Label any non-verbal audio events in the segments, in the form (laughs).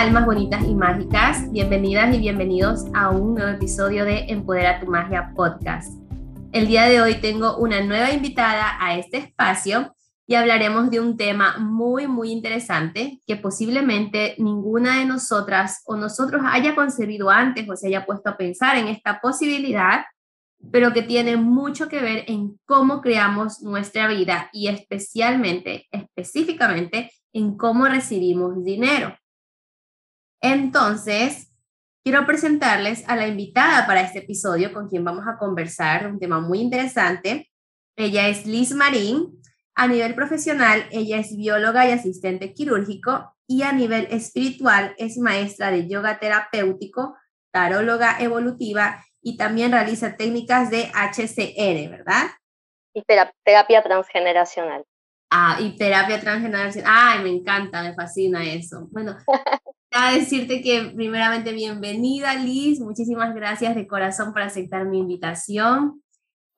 Almas bonitas y mágicas. Bienvenidas y bienvenidos a un nuevo episodio de Empodera tu Magia Podcast. El día de hoy tengo una nueva invitada a este espacio y hablaremos de un tema muy, muy interesante que posiblemente ninguna de nosotras o nosotros haya concebido antes o se haya puesto a pensar en esta posibilidad, pero que tiene mucho que ver en cómo creamos nuestra vida y especialmente, específicamente, en cómo recibimos dinero. Entonces, quiero presentarles a la invitada para este episodio con quien vamos a conversar, un tema muy interesante. Ella es Liz Marín. A nivel profesional, ella es bióloga y asistente quirúrgico y a nivel espiritual es maestra de yoga terapéutico, taróloga evolutiva y también realiza técnicas de HCR, ¿verdad? Y terapia transgeneracional. Ah, y terapia transgeneracional. Ay, me encanta, me fascina eso. Bueno, (laughs) a decirte que primeramente bienvenida Liz, muchísimas gracias de corazón por aceptar mi invitación.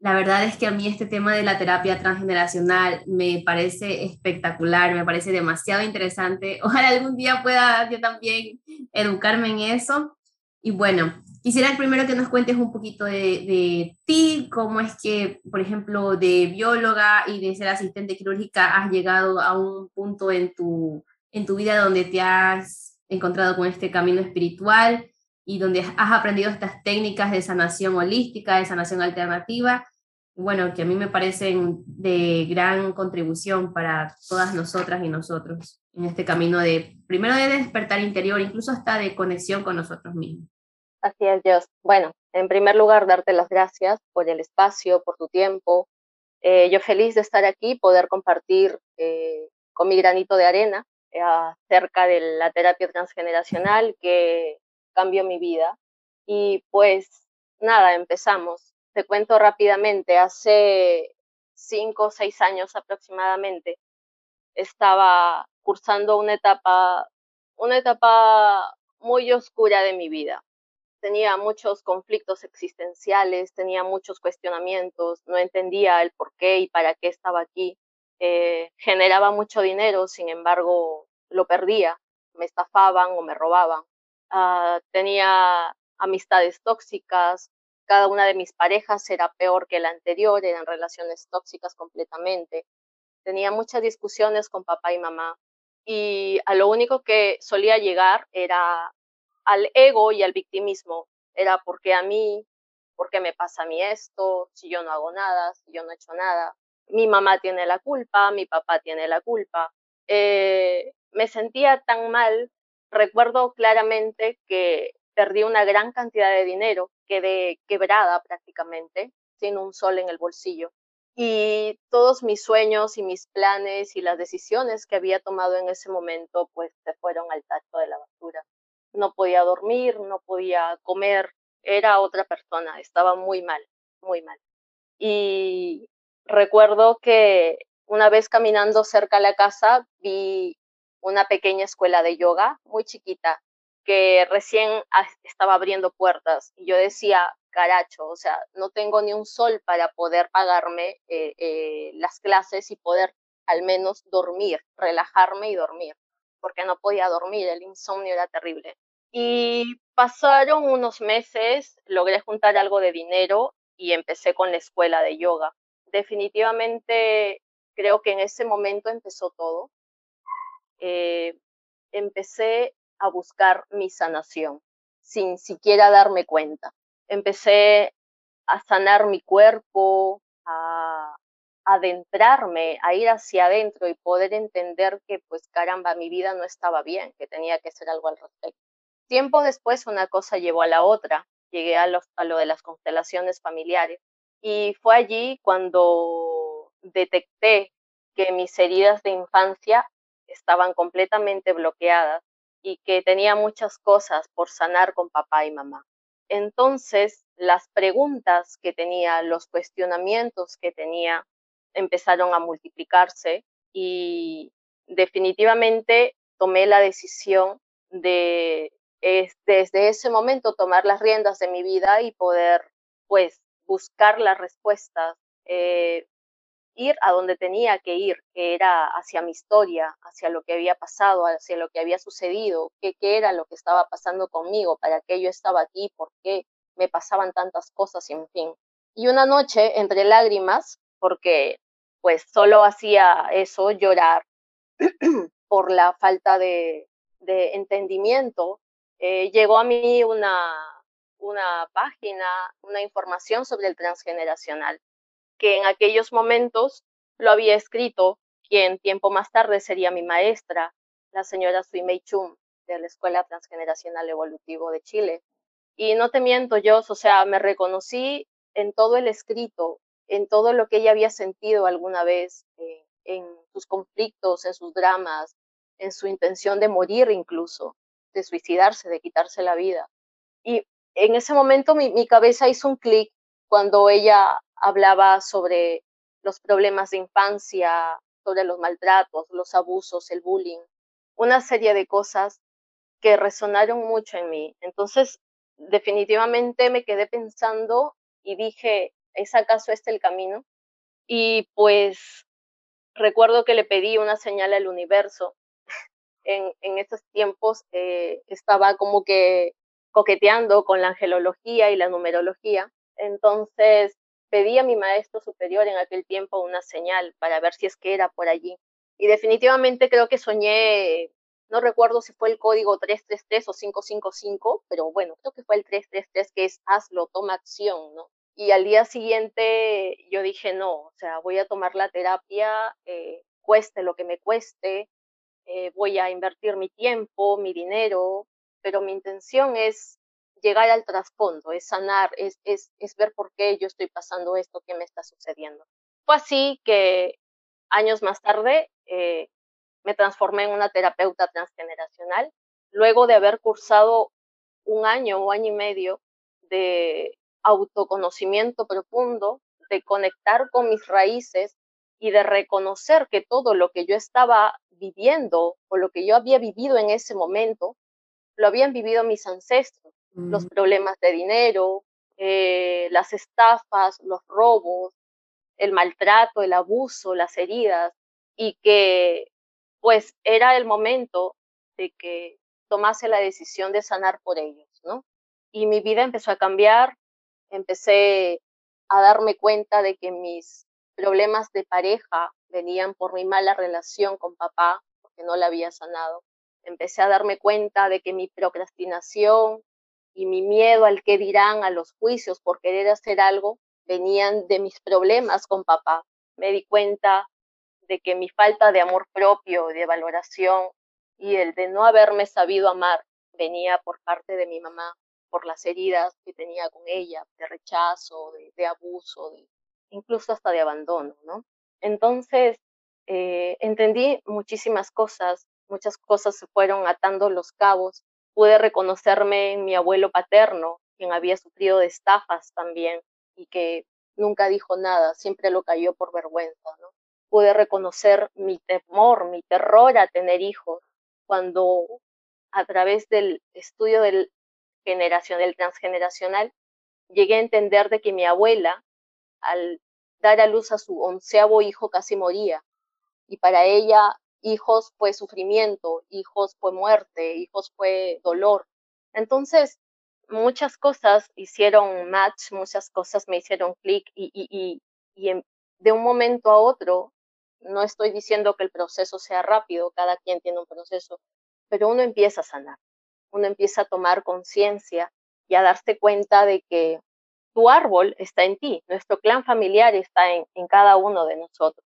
La verdad es que a mí este tema de la terapia transgeneracional me parece espectacular, me parece demasiado interesante. (laughs) Ojalá algún día pueda yo también educarme en eso. Y bueno, quisiera primero que nos cuentes un poquito de, ti, cómo es que, por ejemplo, de bióloga y de ser asistente quirúrgica has llegado a un punto en tu, en tu vida donde te has encontrado con este camino espiritual y donde has aprendido estas técnicas de sanación holística, de sanación alternativa, bueno, que a mí me parecen de gran contribución para todas nosotras y nosotros en este camino de, primero de despertar interior, incluso hasta de conexión con nosotros mismos. Así es, Dios. Bueno, en primer lugar, darte las gracias por el espacio, por tu tiempo. Eh, yo feliz de estar aquí, poder compartir eh, con mi granito de arena acerca de la terapia transgeneracional que cambió mi vida. Y pues nada, empezamos. Te cuento rápidamente, hace cinco o seis años aproximadamente, estaba cursando una etapa, una etapa muy oscura de mi vida tenía muchos conflictos existenciales, tenía muchos cuestionamientos, no entendía el por qué y para qué estaba aquí. Eh, generaba mucho dinero, sin embargo, lo perdía, me estafaban o me robaban. Ah, tenía amistades tóxicas, cada una de mis parejas era peor que la anterior, eran relaciones tóxicas completamente. Tenía muchas discusiones con papá y mamá y a lo único que solía llegar era al ego y al victimismo. Era porque a mí, ¿por qué me pasa a mí esto? Si yo no hago nada, si yo no he hecho nada. Mi mamá tiene la culpa, mi papá tiene la culpa. Eh, me sentía tan mal. Recuerdo claramente que perdí una gran cantidad de dinero, quedé quebrada prácticamente, sin un sol en el bolsillo. Y todos mis sueños y mis planes y las decisiones que había tomado en ese momento, pues se fueron al tacho de la basura no podía dormir, no podía comer, era otra persona, estaba muy mal, muy mal. Y recuerdo que una vez caminando cerca de la casa vi una pequeña escuela de yoga muy chiquita que recién estaba abriendo puertas y yo decía, caracho, o sea, no tengo ni un sol para poder pagarme eh, eh, las clases y poder al menos dormir, relajarme y dormir porque no podía dormir, el insomnio era terrible. Y pasaron unos meses, logré juntar algo de dinero y empecé con la escuela de yoga. Definitivamente creo que en ese momento empezó todo. Eh, empecé a buscar mi sanación sin siquiera darme cuenta. Empecé a sanar mi cuerpo, a, adentrarme, a ir hacia adentro y poder entender que, pues caramba, mi vida no estaba bien, que tenía que hacer algo al respecto. Tiempo después una cosa llevó a la otra, llegué a, a lo de las constelaciones familiares y fue allí cuando detecté que mis heridas de infancia estaban completamente bloqueadas y que tenía muchas cosas por sanar con papá y mamá. Entonces, las preguntas que tenía, los cuestionamientos que tenía, empezaron a multiplicarse y definitivamente tomé la decisión de desde ese momento tomar las riendas de mi vida y poder pues buscar las respuestas. Eh, ir a donde tenía que ir, que era hacia mi historia, hacia lo que había pasado, hacia lo que había sucedido, qué, qué era lo que estaba pasando conmigo, para qué yo estaba aquí, por qué me pasaban tantas cosas, y en fin. Y una noche, entre lágrimas, porque pues solo hacía eso, llorar (clears throat) por la falta de, de entendimiento, eh, llegó a mí una, una página, una información sobre el transgeneracional, que en aquellos momentos lo había escrito quien tiempo más tarde sería mi maestra, la señora Sui Mei Chum, de la Escuela Transgeneracional Evolutivo de Chile. Y no te miento, yo, o sea, me reconocí en todo el escrito, en todo lo que ella había sentido alguna vez, eh, en sus conflictos, en sus dramas, en su intención de morir incluso, de suicidarse, de quitarse la vida. Y en ese momento mi, cabeza hizo un clic cuando ella hablaba sobre los problemas de infancia, sobre los maltratos, los abusos, el bullying, una serie de cosas que resonaron mucho en mí. Entonces, definitivamente me quedé pensando y dije, ¿es acaso este el camino? Y pues recuerdo que le pedí una señal al universo. En, en esos tiempos eh, estaba como que coqueteando con la angelología y la numerología. Entonces pedí a mi maestro superior en aquel tiempo una señal para ver si es que era por allí. Y definitivamente creo que soñé, no recuerdo si fue el código 333 o 555, pero bueno, creo que fue el 333 que es hazlo, toma acción, ¿no? Y al día siguiente yo dije, no, o sea, voy a tomar la terapia, eh, cueste lo que me cueste, eh, voy a invertir mi tiempo, mi dinero, pero mi intención es llegar al trasfondo, es sanar, es, es, es ver por qué yo estoy pasando esto que me está sucediendo. Fue así que años más tarde eh, me transformé en una terapeuta transgeneracional, luego de haber cursado un año o año y medio de autoconocimiento profundo, de conectar con mis raíces y de reconocer que todo lo que yo estaba viviendo o lo que yo había vivido en ese momento, lo habían vivido mis ancestros los problemas de dinero, eh, las estafas, los robos, el maltrato, el abuso, las heridas, y que pues era el momento de que tomase la decisión de sanar por ellos, ¿no? Y mi vida empezó a cambiar, empecé a darme cuenta de que mis problemas de pareja venían por mi mala relación con papá, porque no la había sanado. Empecé a darme cuenta de que mi procrastinación y mi miedo al que dirán, a los juicios por querer hacer algo, venían de mis problemas con papá. Me di cuenta de que mi falta de amor propio, de valoración y el de no haberme sabido amar venía por parte de mi mamá, por las heridas que tenía con ella, de rechazo, de, abuso, de, incluso hasta de abandono, ¿no? Entonces, eh, entendí muchísimas cosas, muchas cosas se fueron atando los cabos Pude reconocerme en mi abuelo paterno, quien había sufrido de estafas también y que nunca dijo nada, siempre lo cayó por vergüenza. Pude reconocer mi temor, mi terror a tener hijos, cuando a través del estudio del generación, del transgeneracional, llegué a entender de que mi abuela, al dar a luz a su onceavo hijo, casi moría. Y para ella hijos fue sufrimiento, hijos fue muerte, hijos fue dolor. Entonces, muchas cosas hicieron match, muchas cosas me hicieron clic y, y, y, de un momento a otro, no estoy diciendo que el proceso sea rápido, cada quien tiene un proceso, pero uno empieza a sanar, uno empieza a tomar conciencia y a darse cuenta de que tu árbol está en ti, nuestro clan familiar está en, en cada uno de nosotros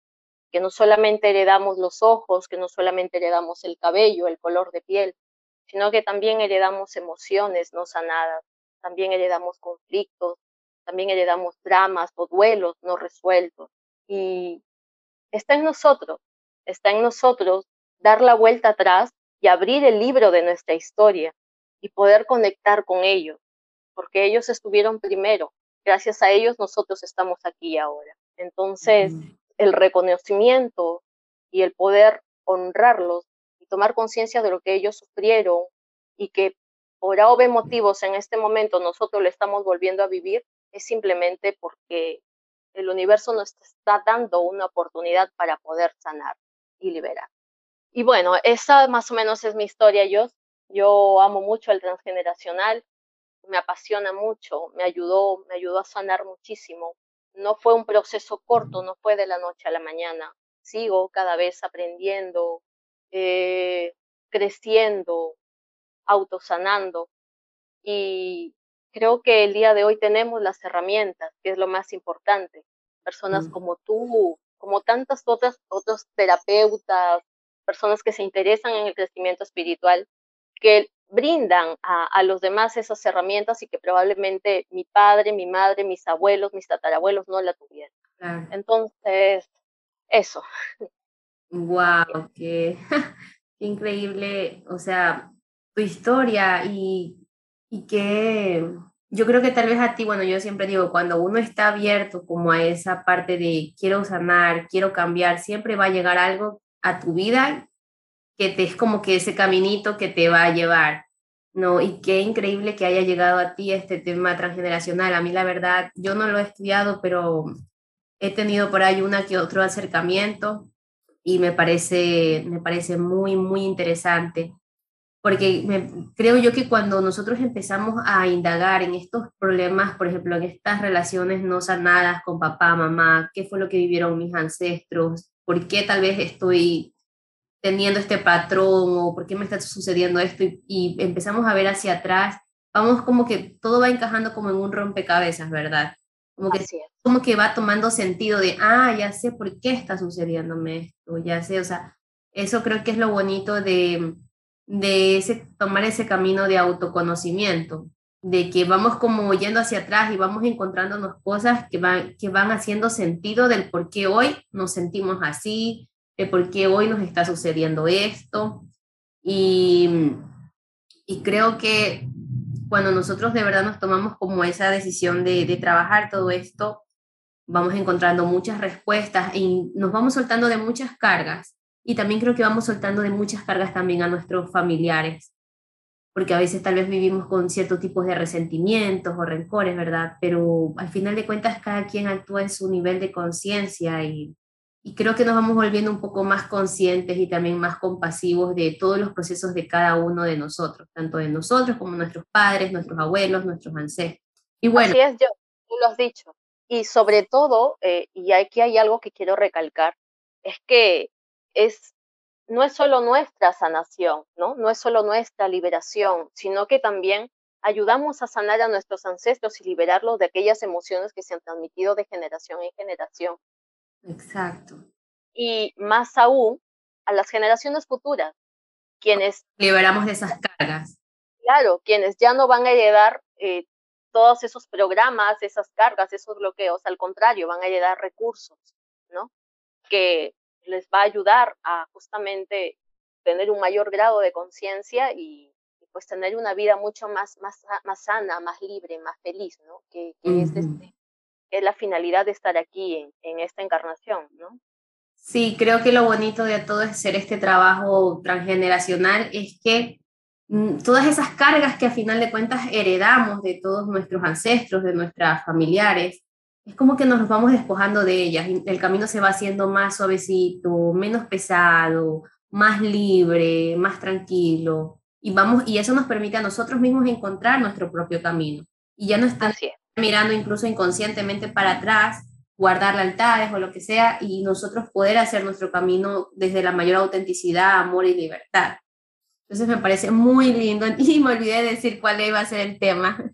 que no solamente heredamos los ojos, que no solamente heredamos el cabello, el color de piel, sino que también heredamos emociones no sanadas, también heredamos conflictos, también heredamos dramas o duelos no resueltos. Y está en nosotros, está en nosotros dar la vuelta atrás y abrir el libro de nuestra historia y poder conectar con ellos, porque ellos estuvieron primero. Gracias a ellos nosotros estamos aquí ahora. Entonces, el reconocimiento y el poder honrarlos y tomar conciencia de lo que ellos sufrieron y que por obvios motivos en este momento nosotros lo estamos volviendo a vivir, es simplemente porque el universo nos está dando una oportunidad para poder sanar y liberar. Y bueno, esa más o menos es mi historia, yo. Yo amo mucho el transgeneracional, me apasiona mucho, me ayudó, me ayudó a sanar muchísimo. No fue un proceso corto, no fue de la noche a la mañana. Sigo cada vez aprendiendo, eh, creciendo, autosanando. Y creo que el día de hoy tenemos las herramientas, que es lo más importante. Personas mm. como tú, como tantas otras, otros terapeutas, personas que se interesan en el crecimiento espiritual, que brindan a, los demás esas herramientas y que probablemente mi padre, mi madre, mis abuelos, mis tatarabuelos no la tuvieran. Entonces, eso. Wow, (laughs) qué, increíble, o sea, tu historia y, y que yo creo que tal vez a ti, bueno, yo siempre digo, cuando uno está abierto como a esa parte de quiero sanar, quiero cambiar, siempre va a llegar algo a tu vida que te es como que ese caminito que te va a llevar, ¿no? Y qué increíble que haya llegado a ti este tema transgeneracional. A mí la verdad, yo no lo he estudiado, pero he tenido por ahí una que otro acercamiento y me parece, me parece muy, muy interesante. Porque creo yo que cuando nosotros empezamos a indagar en estos problemas, por ejemplo, en estas relaciones no sanadas con papá, mamá, qué fue lo que vivieron mis ancestros, por qué tal vez estoy teniendo este patrón o por qué me está sucediendo esto y, empezamos a ver hacia atrás, vamos como que todo va encajando como en un rompecabezas, ¿verdad? Como que, como que va tomando sentido de, ah, ya sé por qué está sucediéndome esto, ya sé, o sea, eso creo que es lo bonito de, de ese, tomar ese camino de autoconocimiento, de que vamos como yendo hacia atrás y vamos encontrándonos cosas que van, que van haciendo sentido del por qué hoy nos sentimos así, de por qué hoy nos está sucediendo esto. Y, y creo que cuando nosotros de verdad nos tomamos como esa decisión de, de trabajar todo esto, vamos encontrando muchas respuestas y nos vamos soltando de muchas cargas. Y también creo que vamos soltando de muchas cargas también a nuestros familiares, porque a veces tal vez vivimos con ciertos tipos de resentimientos o rencores, ¿verdad? Pero al final de cuentas cada quien actúa en su nivel de conciencia y y creo que nos vamos volviendo un poco más conscientes y también más compasivos de todos los procesos de cada uno de nosotros, tanto de nosotros como nuestros padres, nuestros abuelos, nuestros ancestros. Y bueno, Así es, yo, tú lo has dicho. Y sobre todo, eh, y aquí hay algo que quiero recalcar, es que es, no es solo nuestra sanación, ¿no? No es solo nuestra liberación, sino que también ayudamos a sanar a nuestros ancestros y liberarlos de aquellas emociones que se han transmitido de generación en generación. Exacto. Y más aún a las generaciones futuras, quienes... Liberamos de esas cargas. Claro, quienes ya no van a heredar eh, todos esos programas, esas cargas, esos bloqueos, al contrario, van a heredar recursos, ¿no? Que les va a ayudar a justamente tener un mayor grado de conciencia y, pues tener una vida mucho más, más, más sana, más libre, más feliz, ¿no? Que, es este, es la finalidad de estar aquí en, esta encarnación, ¿no? Sí, creo que lo bonito de todo es hacer este trabajo transgeneracional es que mm, todas esas cargas que a final de cuentas heredamos de todos nuestros ancestros, de nuestros familiares, es como que nos vamos despojando de ellas el camino se va haciendo más suavecito, menos pesado, más libre, más tranquilo y vamos y eso nos permite a nosotros mismos encontrar nuestro propio camino y ya no está mirando incluso inconscientemente para atrás, guardar lealtades o lo que sea, y nosotros poder hacer nuestro camino desde la mayor autenticidad, amor y libertad. Entonces me parece muy lindo (laughs) y me olvidé de decir cuál iba a ser el tema. (laughs)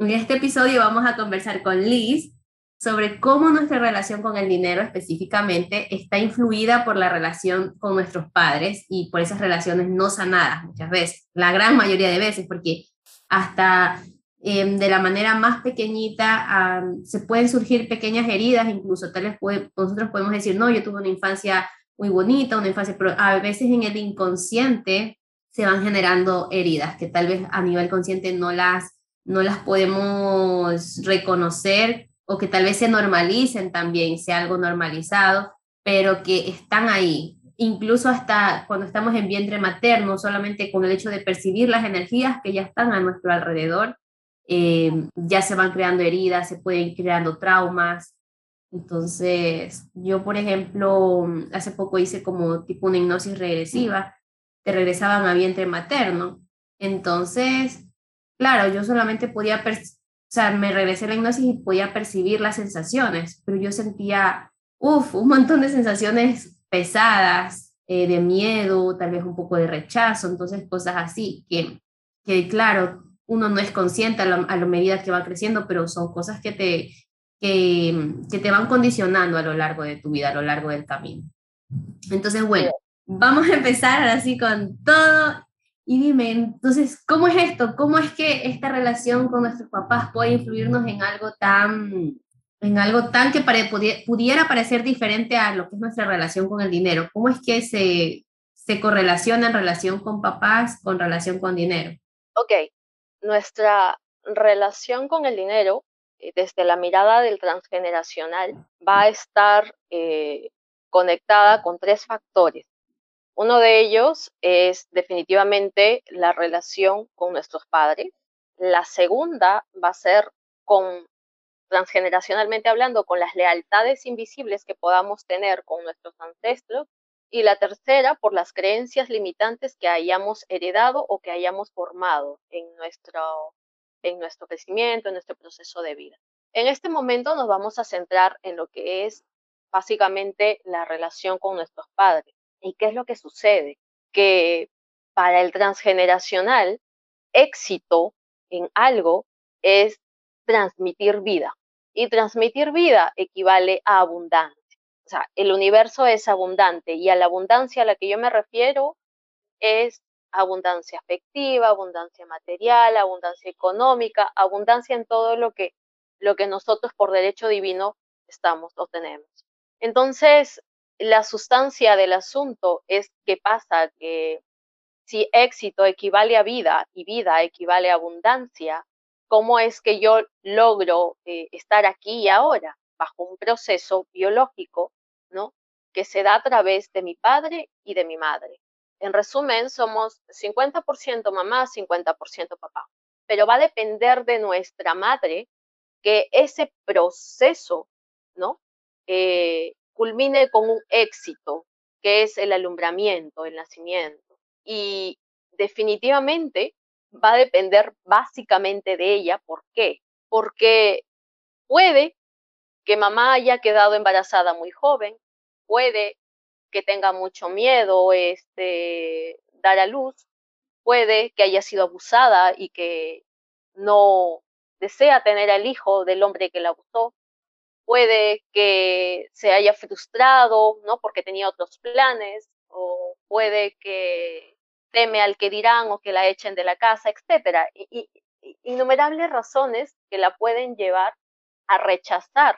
En este episodio vamos a conversar con Liz sobre cómo nuestra relación con el dinero específicamente está influida por la relación con nuestros padres y por esas relaciones no sanadas muchas veces, la gran mayoría de veces, porque hasta Em, de la manera más pequeñita, se pueden surgir pequeñas heridas, incluso tal vez nosotros podemos decir, no, yo tuve una infancia muy bonita, una infancia, pero a veces en el inconsciente se van generando heridas que tal vez a nivel consciente no las, no las podemos reconocer o que tal vez se normalicen también, sea algo normalizado, pero que están ahí, incluso hasta cuando estamos en vientre materno, solamente con el hecho de percibir las energías que ya están a nuestro alrededor, eh, ya se van creando heridas, se pueden creando traumas. Entonces, yo, por ejemplo, hace poco hice como tipo una hipnosis regresiva, te regresaban a vientre materno. Entonces, claro, yo solamente podía, o sea, me regresé a la hipnosis y podía percibir las sensaciones, pero yo sentía, uff, un montón de sensaciones pesadas, eh, de miedo, tal vez un poco de rechazo, entonces cosas así, que, que claro, uno no es consciente a la, a que va creciendo, pero son cosas que te, que, te van condicionando a lo largo de tu vida, a lo largo del camino. Entonces, bueno, vamos a empezar así con todo. Y dime, entonces, ¿cómo es esto? ¿Cómo es que esta relación con nuestros papás puede influirnos en algo tan, en algo tan que pudiera parecer diferente a lo que es nuestra relación con el dinero. ¿Cómo es que se, se correlaciona en relación con papás con relación con dinero? Ok, nuestra relación con el dinero eh, desde la mirada del transgeneracional va a estar eh, conectada con tres factores. Uno de ellos es definitivamente la relación con nuestros padres. La segunda va a ser con transgeneracionalmente hablando, con las lealtades invisibles que podamos tener con nuestros ancestros. Y la tercera, por las creencias limitantes que hayamos heredado o que hayamos formado en nuestro, en nuestro crecimiento, en nuestro proceso de vida. En este momento nos vamos a centrar en lo que es básicamente la relación con nuestros padres. ¿Y qué es lo que sucede? Que para el transgeneracional, éxito en algo es transmitir vida. Y transmitir vida equivale a abundancia. O sea, el universo es abundante y a la abundancia a la que yo me refiero es abundancia afectiva, abundancia material, abundancia económica, abundancia en todo lo que, lo que nosotros por derecho divino estamos o tenemos. Entonces, la sustancia del asunto es que pasa que si éxito equivale a vida y vida equivale a abundancia, cómo es que yo logro eh, estar aquí y ahora bajo un proceso biológico, ¿no? Que se da a través de mi padre y de mi madre. En resumen, somos 50% mamá, 50% papá. Pero va a depender de nuestra madre que ese proceso, ¿no? Eh, culmine con un éxito, que es el alumbramiento, el nacimiento. Y definitivamente va a depender básicamente de ella. ¿Por qué? Porque puede que mamá haya quedado embarazada muy joven, puede que tenga mucho miedo este, dar a luz, puede que haya sido abusada y que no desea tener al hijo del hombre que la abusó, puede que se haya frustrado, ¿no? Porque tenía otros planes, o puede que teme al que dirán o que la echen de la casa, etcétera. Y, innumerables razones que la pueden llevar a rechazar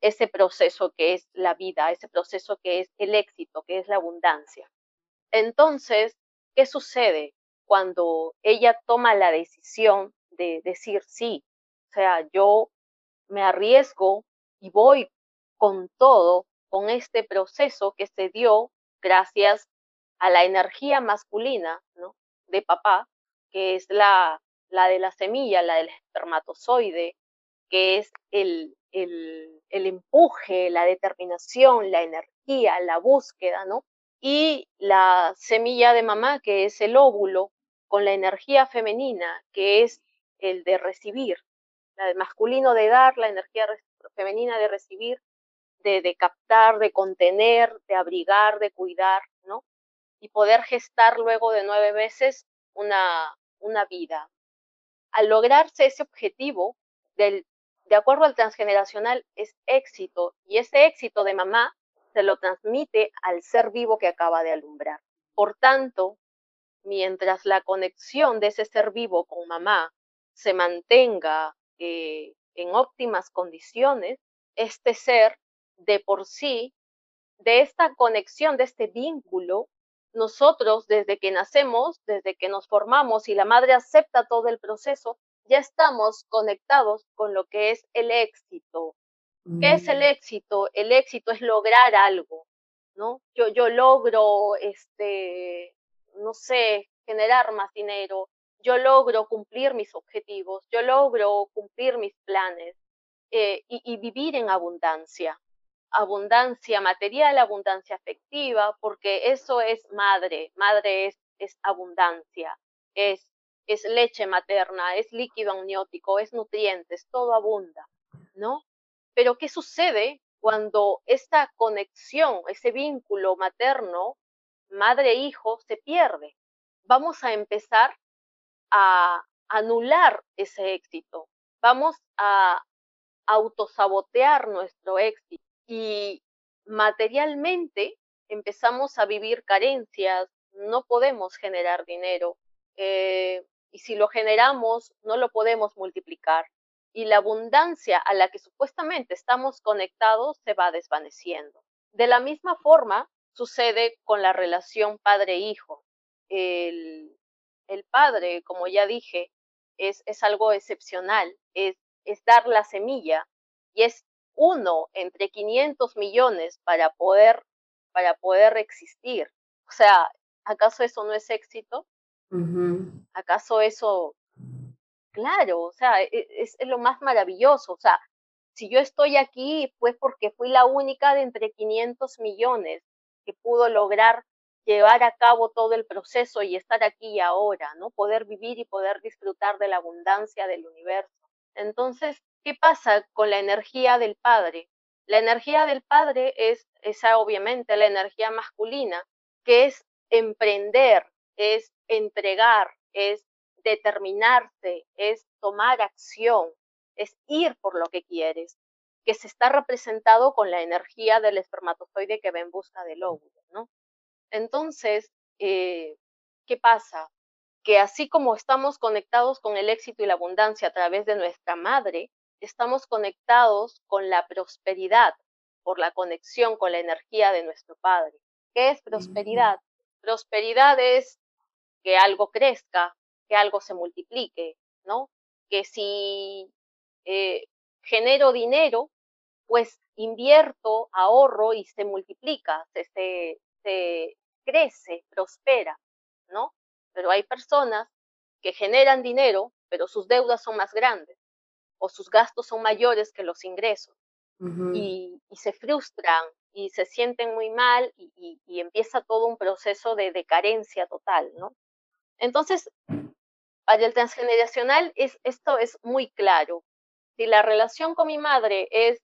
ese proceso que es la vida, ese proceso que es el éxito, que es la abundancia. Entonces, ¿qué sucede cuando ella toma la decisión de decir sí? O sea, yo me arriesgo y voy con todo, con este proceso que se dio gracias a la energía masculina ¿no? de papá, que es la, la de la semilla, la del espermatozoide, que es el, el, el empuje, la determinación, la energía, la búsqueda, ¿no? Y la semilla de mamá, que es el óvulo, con la energía femenina, que es el de recibir, la del masculino de dar, la energía femenina de recibir, de, de captar, de contener, de abrigar, de cuidar, ¿no? y poder gestar luego de nueve veces una, una vida. Al lograrse ese objetivo, del, de acuerdo al transgeneracional, es éxito y ese éxito de mamá se lo transmite al ser vivo que acaba de alumbrar. Por tanto, mientras la conexión de ese ser vivo con mamá se mantenga eh, en óptimas condiciones, este ser de por sí, de esta conexión, de este vínculo, nosotros desde que nacemos, desde que nos formamos y la madre acepta todo el proceso, ya estamos conectados con lo que es el éxito. ¿Qué es el éxito? El éxito es lograr algo, ¿no? Yo, yo logro, este, no sé, generar más dinero, yo logro cumplir mis objetivos, yo logro cumplir mis planes. eh, y, vivir en abundancia. Abundancia material, abundancia afectiva, porque eso es madre. Madre es, es abundancia, es, es leche materna, es líquido amniótico, es nutrientes, todo abunda, ¿no? Pero ¿qué sucede cuando esta conexión, ese vínculo materno, madre-hijo, se pierde? Vamos a empezar a anular ese éxito, vamos a autosabotear nuestro éxito y materialmente empezamos a vivir carencias, no podemos generar dinero eh, y si lo generamos no lo podemos multiplicar y la abundancia a la que supuestamente estamos conectados se va desvaneciendo. De la misma forma sucede con la relación padre-hijo. El, el, padre, como ya dije, es, es algo excepcional, es, es dar la semilla y es uno entre 500 millones para poder, para poder existir. O sea, ¿acaso eso no es éxito? ¿Acaso eso Claro, o sea, e, es, lo más maravilloso. O sea, si yo estoy aquí, pues porque fui la única de entre 500 millones que pudo lograr llevar a cabo todo el proceso y estar aquí y ahora, ¿no? Poder vivir y poder disfrutar de la abundancia del universo. Entonces, ¿qué pasa con la energía del Padre? La energía del Padre es esa, obviamente, la energía masculina, que es emprender, es entregar, es determinarse, es tomar acción, es ir por lo que quieres, que se está representado con la energía del espermatozoide que va en busca del óvulo, ¿no? Entonces, eh, ¿qué pasa? Que así como estamos conectados con el éxito y la abundancia a través de nuestra madre, estamos conectados con la prosperidad por la conexión con la energía de nuestro padre. ¿Qué es prosperidad? Prosperidad es que algo crezca, que algo se multiplique, ¿no? Que si eh, genero dinero, pues invierto, ahorro y se multiplica, se, se, crece, prospera, ¿no? Pero hay personas que generan dinero, pero sus deudas son más grandes o sus gastos son mayores que los ingresos y, se frustran y se sienten muy mal y, y, empieza todo un proceso de, de carencia total, ¿no? Entonces, para el transgeneracional es, esto es muy claro. Si la relación con mi madre es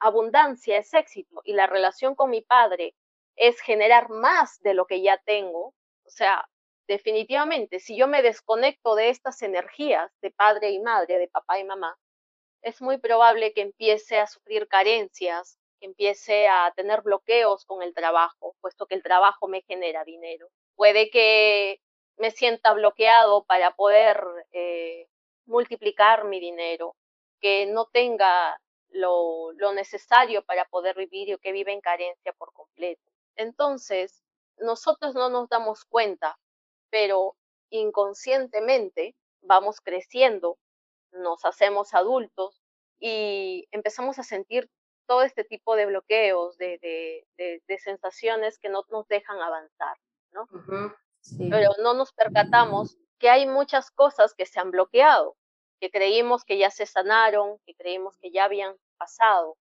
abundancia, es éxito, y la relación con mi padre es generar más de lo que ya tengo, o sea, definitivamente, si yo me desconecto de estas energías de padre y madre, de papá y mamá, es muy probable que empiece a sufrir carencias, que empiece a tener bloqueos con el trabajo, puesto que el trabajo me genera dinero. Puede que me sienta bloqueado para poder eh, multiplicar mi dinero, que no tenga lo, lo, necesario para poder vivir o que vive en carencia por completo. Entonces, nosotros no nos damos cuenta, pero inconscientemente vamos creciendo, nos hacemos adultos y empezamos a sentir todo este tipo de bloqueos, de, de, de, sensaciones que no nos dejan avanzar, ¿no? Pero no nos percatamos que hay muchas cosas que se han bloqueado, que creímos que ya se sanaron, que creímos que ya habían pasado.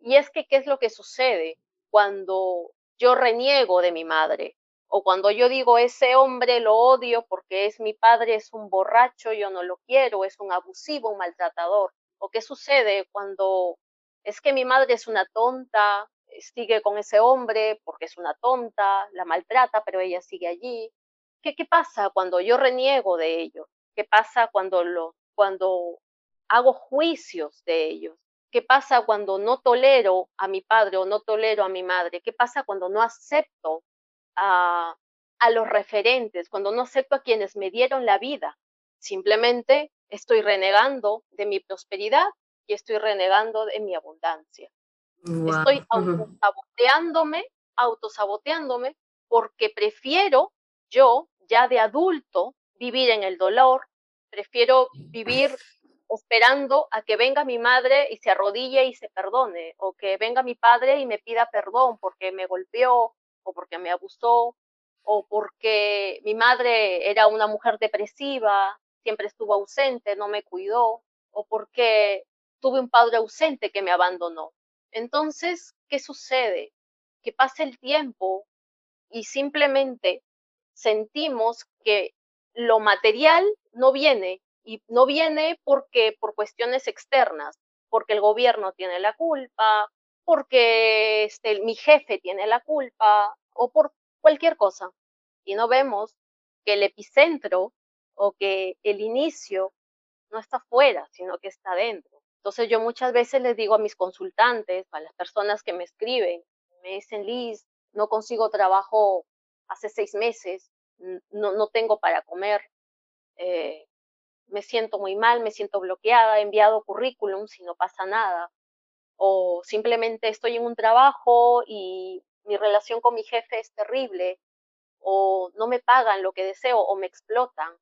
Y es que, ¿qué es lo que sucede cuando yo reniego de mi madre? O cuando yo digo, ese hombre lo odio porque es mi padre, es un borracho, yo no lo quiero, es un abusivo, un maltratador. ¿O qué sucede cuando es que mi madre es una tonta, sigue con ese hombre porque es una tonta, la maltrata, pero ella sigue allí? ¿Qué, pasa cuando yo reniego de ellos? ¿Qué pasa cuando, lo, cuando hago juicios de ellos? ¿Qué pasa cuando no tolero a mi padre o no tolero a mi madre? ¿Qué pasa cuando no acepto a, a los referentes, cuando no acepto a quienes me dieron la vida? Simplemente estoy renegando de mi prosperidad y estoy renegando de mi abundancia. Estoy autosaboteándome, autosaboteándome porque prefiero yo ya de adulto vivir en el dolor, prefiero vivir esperando a que venga mi madre y se arrodille y se perdone, o que venga mi padre y me pida perdón porque me golpeó, o porque me abusó, o porque mi madre era una mujer depresiva, siempre estuvo ausente, no me cuidó, o porque tuve un padre ausente que me abandonó. Entonces, ¿qué sucede? Que pasa el tiempo y simplemente sentimos que lo material no viene y no viene porque por cuestiones externas, porque el gobierno tiene la culpa, porque este, mi jefe tiene la culpa o por cualquier cosa. Y no vemos que el epicentro o que el inicio no está fuera, sino que está dentro. Entonces yo muchas veces les digo a mis consultantes, a las personas que me escriben, me dicen, Liz, no consigo trabajo hace seis meses, no, no tengo para comer, eh, me siento muy mal, me siento bloqueada, he enviado currículum si no pasa nada, o simplemente estoy en un trabajo y mi relación con mi jefe es terrible, o no me pagan lo que deseo, o me explotan,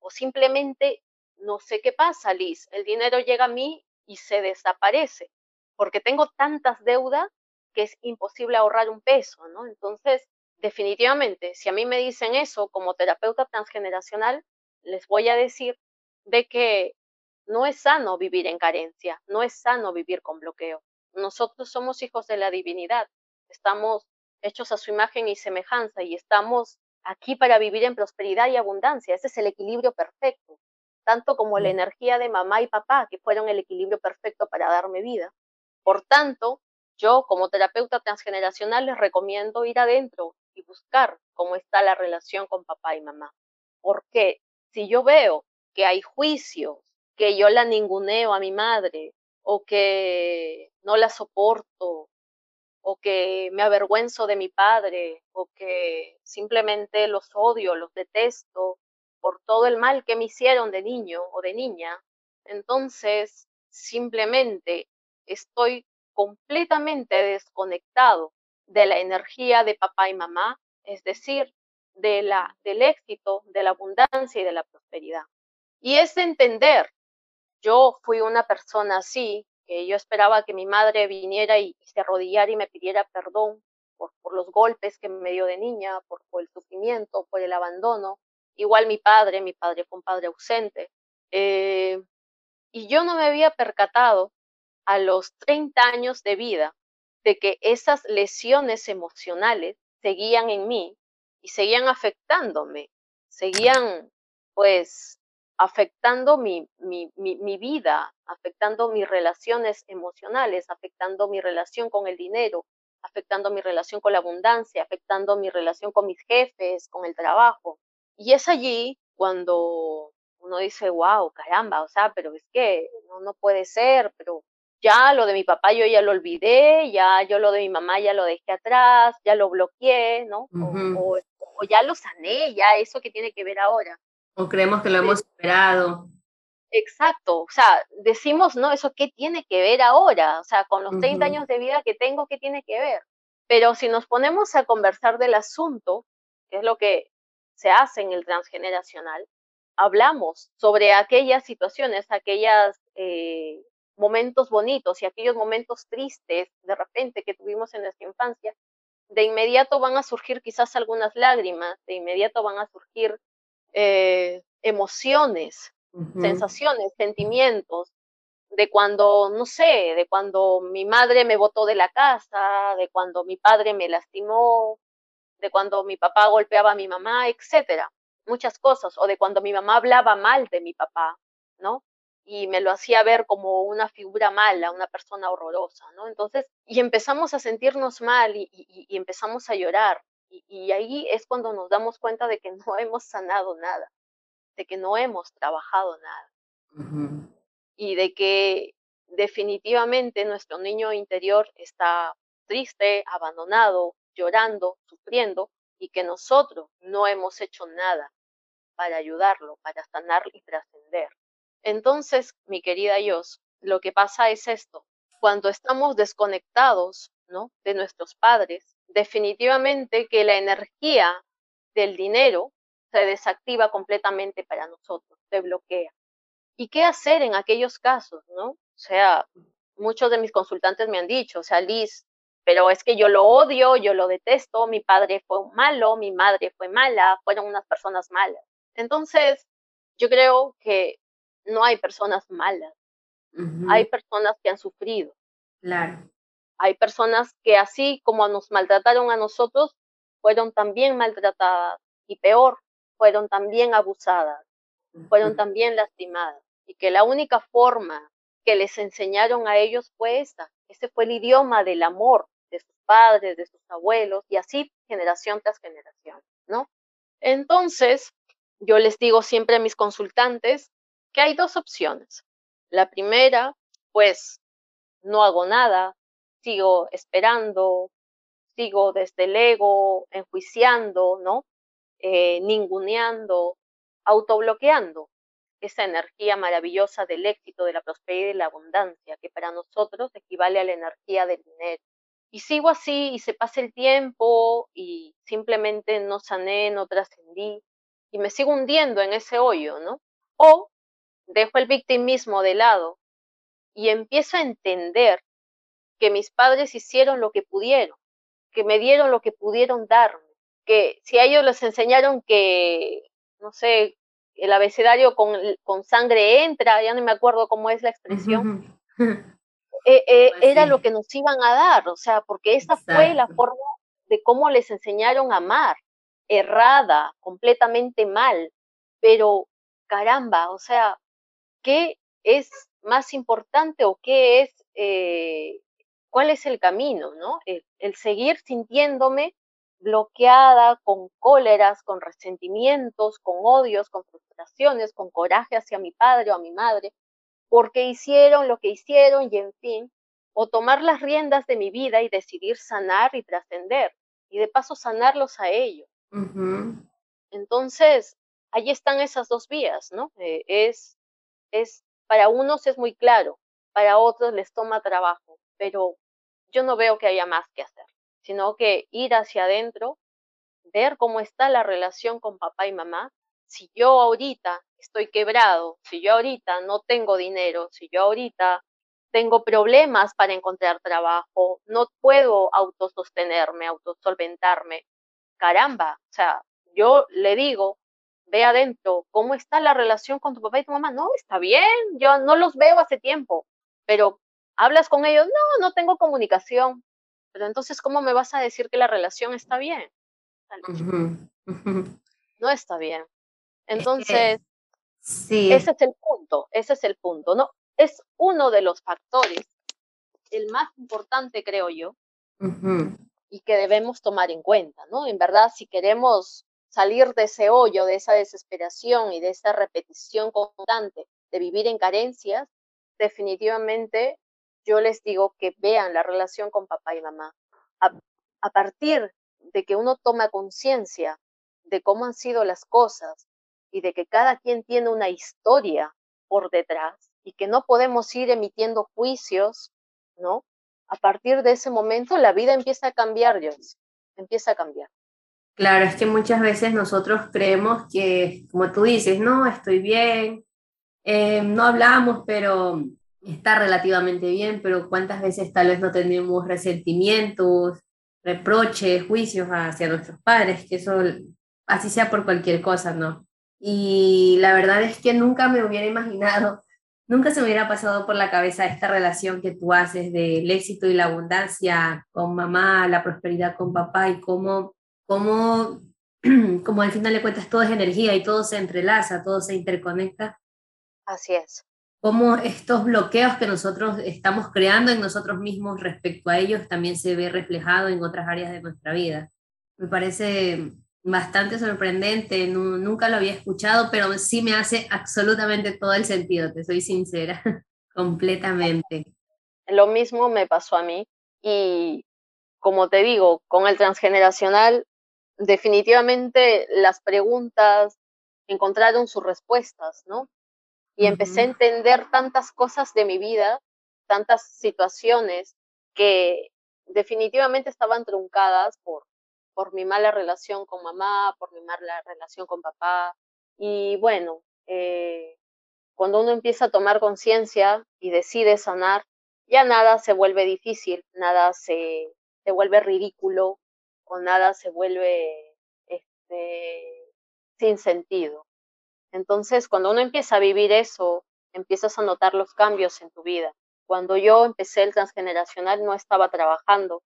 o simplemente no sé qué pasa, Liz, el dinero llega a mí y se desaparece, porque tengo tantas deudas que es imposible ahorrar un peso, ¿no? Entonces, definitivamente, si a mí me dicen eso como terapeuta transgeneracional, les voy a decir de que no es sano vivir en carencia, no es sano vivir con bloqueo. Nosotros somos hijos de la divinidad, estamos hechos a su imagen y semejanza y estamos aquí para vivir en prosperidad y abundancia. Ese es el equilibrio perfecto, tanto como la energía de mamá y papá, que fueron el equilibrio perfecto para darme vida. Por tanto, yo como terapeuta transgeneracional les recomiendo ir adentro y buscar cómo está la relación con papá y mamá. Porque si yo veo que hay juicios, que yo la ninguneo a mi madre, o que no la soporto, o que me avergüenzo de mi padre, o que simplemente los odio, los detesto por todo el mal que me hicieron de niño o de niña, entonces simplemente estoy completamente desconectado de la energía de papá y mamá, es decir, de la, del éxito, de la abundancia y de la prosperidad. Y es entender, yo fui una persona así, que yo esperaba que mi madre viniera y, se arrodillara y me pidiera perdón por, los golpes que me dio de niña, por, por, el sufrimiento, por el abandono. Igual mi padre, mi padre fue un padre ausente. Eh, y yo no me había percatado a los 30 años de vida de que esas lesiones emocionales seguían en mí y seguían afectándome, seguían pues afectando mi, mi, mi, vida, afectando mis relaciones emocionales, afectando mi relación con el dinero, afectando mi relación con la abundancia, afectando mi relación con mis jefes, con el trabajo. Y es allí cuando uno dice, wow, caramba, o sea, pero es que no, no puede ser, pero ya lo de mi papá yo ya lo olvidé, ya yo lo de mi mamá ya lo dejé atrás, ya lo bloqueé, ¿no? o, ya lo sané, ya eso que tiene que ver ahora. O creemos que lo hemos superado. Exacto, o sea, decimos, ¿no? Eso qué tiene que ver ahora, o sea, con los 30 años de vida que tengo, ¿qué tiene que ver? Pero si nos ponemos a conversar del asunto, que es lo que se hace en el transgeneracional, hablamos sobre aquellas situaciones, aquellas eh, momentos bonitos y aquellos momentos tristes de repente que tuvimos en nuestra infancia, de inmediato van a surgir quizás algunas lágrimas, de inmediato van a surgir eh, emociones, sensaciones, sentimientos, de cuando, no sé, de cuando mi madre me botó de la casa, de cuando mi padre me lastimó, de cuando mi papá golpeaba a mi mamá, etcétera, muchas cosas, o de cuando mi mamá hablaba mal de mi papá, ¿no? Y me lo hacía ver como una figura mala, una persona horrorosa, ¿no? Entonces, y empezamos a sentirnos mal y, y, empezamos a llorar. Y, y, ahí es cuando nos damos cuenta de que (laughs) no hemos sanado nada, de que no hemos trabajado nada. Y de que definitivamente nuestro niño interior está triste, abandonado, llorando, sufriendo, y que nosotros no hemos hecho nada para ayudarlo, para sanar y trascender. Entonces, mi querida Yos, lo que pasa es esto. Cuando estamos desconectados, ¿no? De nuestros padres, definitivamente que la energía del dinero se desactiva completamente para nosotros, se bloquea. ¿Y qué hacer en aquellos casos, no? O sea, muchos de mis consultantes me han dicho, o sea, Liz, pero es que yo lo odio, yo lo detesto, mi padre fue malo, mi madre fue mala, fueron unas personas malas. Entonces, yo creo que no hay personas malas, Hay personas que han sufrido. Claro. Hay personas que así como nos maltrataron a nosotros, fueron también maltratadas y peor, fueron también abusadas, fueron también lastimadas y que la única forma que les enseñaron a ellos fue esta. Ese fue el idioma del amor de sus padres, de sus abuelos y así generación tras generación, ¿no? Entonces, yo les digo siempre a mis consultantes que hay dos opciones. La primera, pues, no hago nada, sigo esperando, sigo desde el ego, enjuiciando, ¿no? Eh, ninguneando, autobloqueando esa energía maravillosa del éxito, de la prosperidad y la abundancia, que para nosotros equivale a la energía del dinero. Y sigo así y se pasa el tiempo y simplemente no sané, no trascendí y me sigo hundiendo en ese hoyo, ¿no? O dejo el victimismo de lado y empiezo a entender que mis padres hicieron lo que pudieron, que me dieron lo que pudieron darme, que si a ellos les enseñaron que, no sé, el abecedario con, con sangre entra, ya no me acuerdo cómo es la expresión, (laughs) eh, eh, pues era lo que nos iban a dar, o sea, porque esa fue la forma de cómo les enseñaron a amar, errada, completamente mal, pero caramba, o sea, ¿qué es más importante o qué es, eh, cuál es el camino, ¿no? el seguir sintiéndome bloqueada, con cóleras, con resentimientos, con odios, con frustraciones, con coraje hacia mi padre o a mi madre, porque hicieron lo que hicieron y en fin, o tomar las riendas de mi vida y decidir sanar y trascender, y de paso sanarlos a ellos. Entonces, ahí están esas dos vías, ¿no? Eh, es, es, para unos es muy claro, para otros les toma trabajo, pero yo no veo que haya más que hacer sino que ir hacia adentro, ver cómo está la relación con papá y mamá. Si yo ahorita estoy quebrado, si yo ahorita no tengo dinero, si yo ahorita tengo problemas para encontrar trabajo, no puedo autosostenerme, autosolventarme, caramba, o sea, yo le digo, ve adentro, ¿cómo está la relación con tu papá y tu mamá? No, está bien, yo no los veo hace tiempo, pero hablas con ellos, no, no tengo comunicación, pero entonces, ¿cómo me vas a decir que la relación está bien? No está bien. Entonces, sí. ese es el punto, ese es el punto, ¿no? Es uno de los factores, el más importante, creo yo, y que debemos tomar en cuenta, ¿no? En verdad, si queremos salir de ese hoyo, de esa desesperación y de esa repetición constante de vivir en carencias, definitivamente yo les digo que vean la relación con papá y mamá. A, partir de que uno toma conciencia de cómo han sido las cosas y de que cada quien tiene una historia por detrás y que no podemos ir emitiendo juicios, ¿no? A partir de ese momento la vida empieza a cambiar, Dios, empieza a cambiar. Claro, es que muchas veces nosotros creemos que, como tú dices, no, estoy bien, eh, no hablamos, pero está relativamente bien, pero cuántas veces tal vez no tenemos resentimientos, reproches, juicios hacia nuestros padres, que eso así sea por cualquier cosa, ¿no? Y la verdad es que nunca me hubiera imaginado, nunca se me hubiera pasado por la cabeza esta relación que tú haces del éxito y la abundancia con mamá, la prosperidad con papá y cómo, cómo, (clears throat) como al final de cuentas todo es energía y todo se entrelaza, todo se interconecta. Así es cómo estos bloqueos que nosotros estamos creando en nosotros mismos respecto a ellos también se ve reflejado en otras áreas de nuestra vida. Me parece bastante sorprendente, nunca lo había escuchado, pero sí me hace absolutamente todo el sentido, te soy sincera, (laughs) completamente. Lo mismo me pasó a mí y como te digo, con el transgeneracional, definitivamente las preguntas encontraron sus respuestas, ¿no? y empecé a entender tantas cosas de mi vida, tantas situaciones que definitivamente estaban truncadas por, por mi mala relación con mamá, por mi mala relación con papá. Y bueno, eh, cuando uno empieza a tomar conciencia y decide sanar, ya nada se vuelve difícil, nada se, se vuelve ridículo o nada se vuelve este, sin sentido. Entonces, cuando uno empieza a vivir eso empiezas a notar los cambios en tu vida. Cuando yo empecé el transgeneracional no estaba trabajando,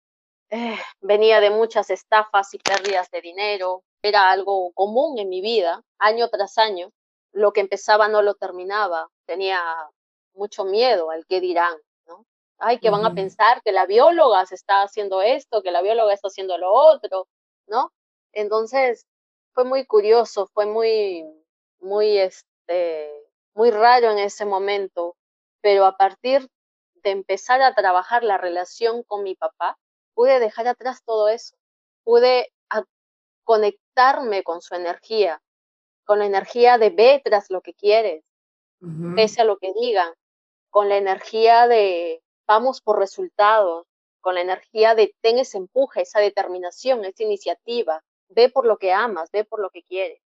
eh, venía de muchas estafas y pérdidas de dinero, era algo común en mi vida, año tras año, lo que empezaba no lo terminaba, tenía mucho miedo al que dirán. Ay, que van a pensar que la bióloga se está haciendo esto, que la bióloga está haciendo lo otro, ¿no? Entonces, fue muy curioso, fue muy, muy, este, muy raro en ese momento, pero a partir de empezar a trabajar la relación con mi papá, pude dejar atrás todo eso, pude conectarme con su energía, con la energía de ve tras lo que quieres, pese a lo que digan, con la energía de vamos por resultados, con la energía de ten ese empuje, esa determinación, esa iniciativa, ve por lo que amas, ve por lo que quieres.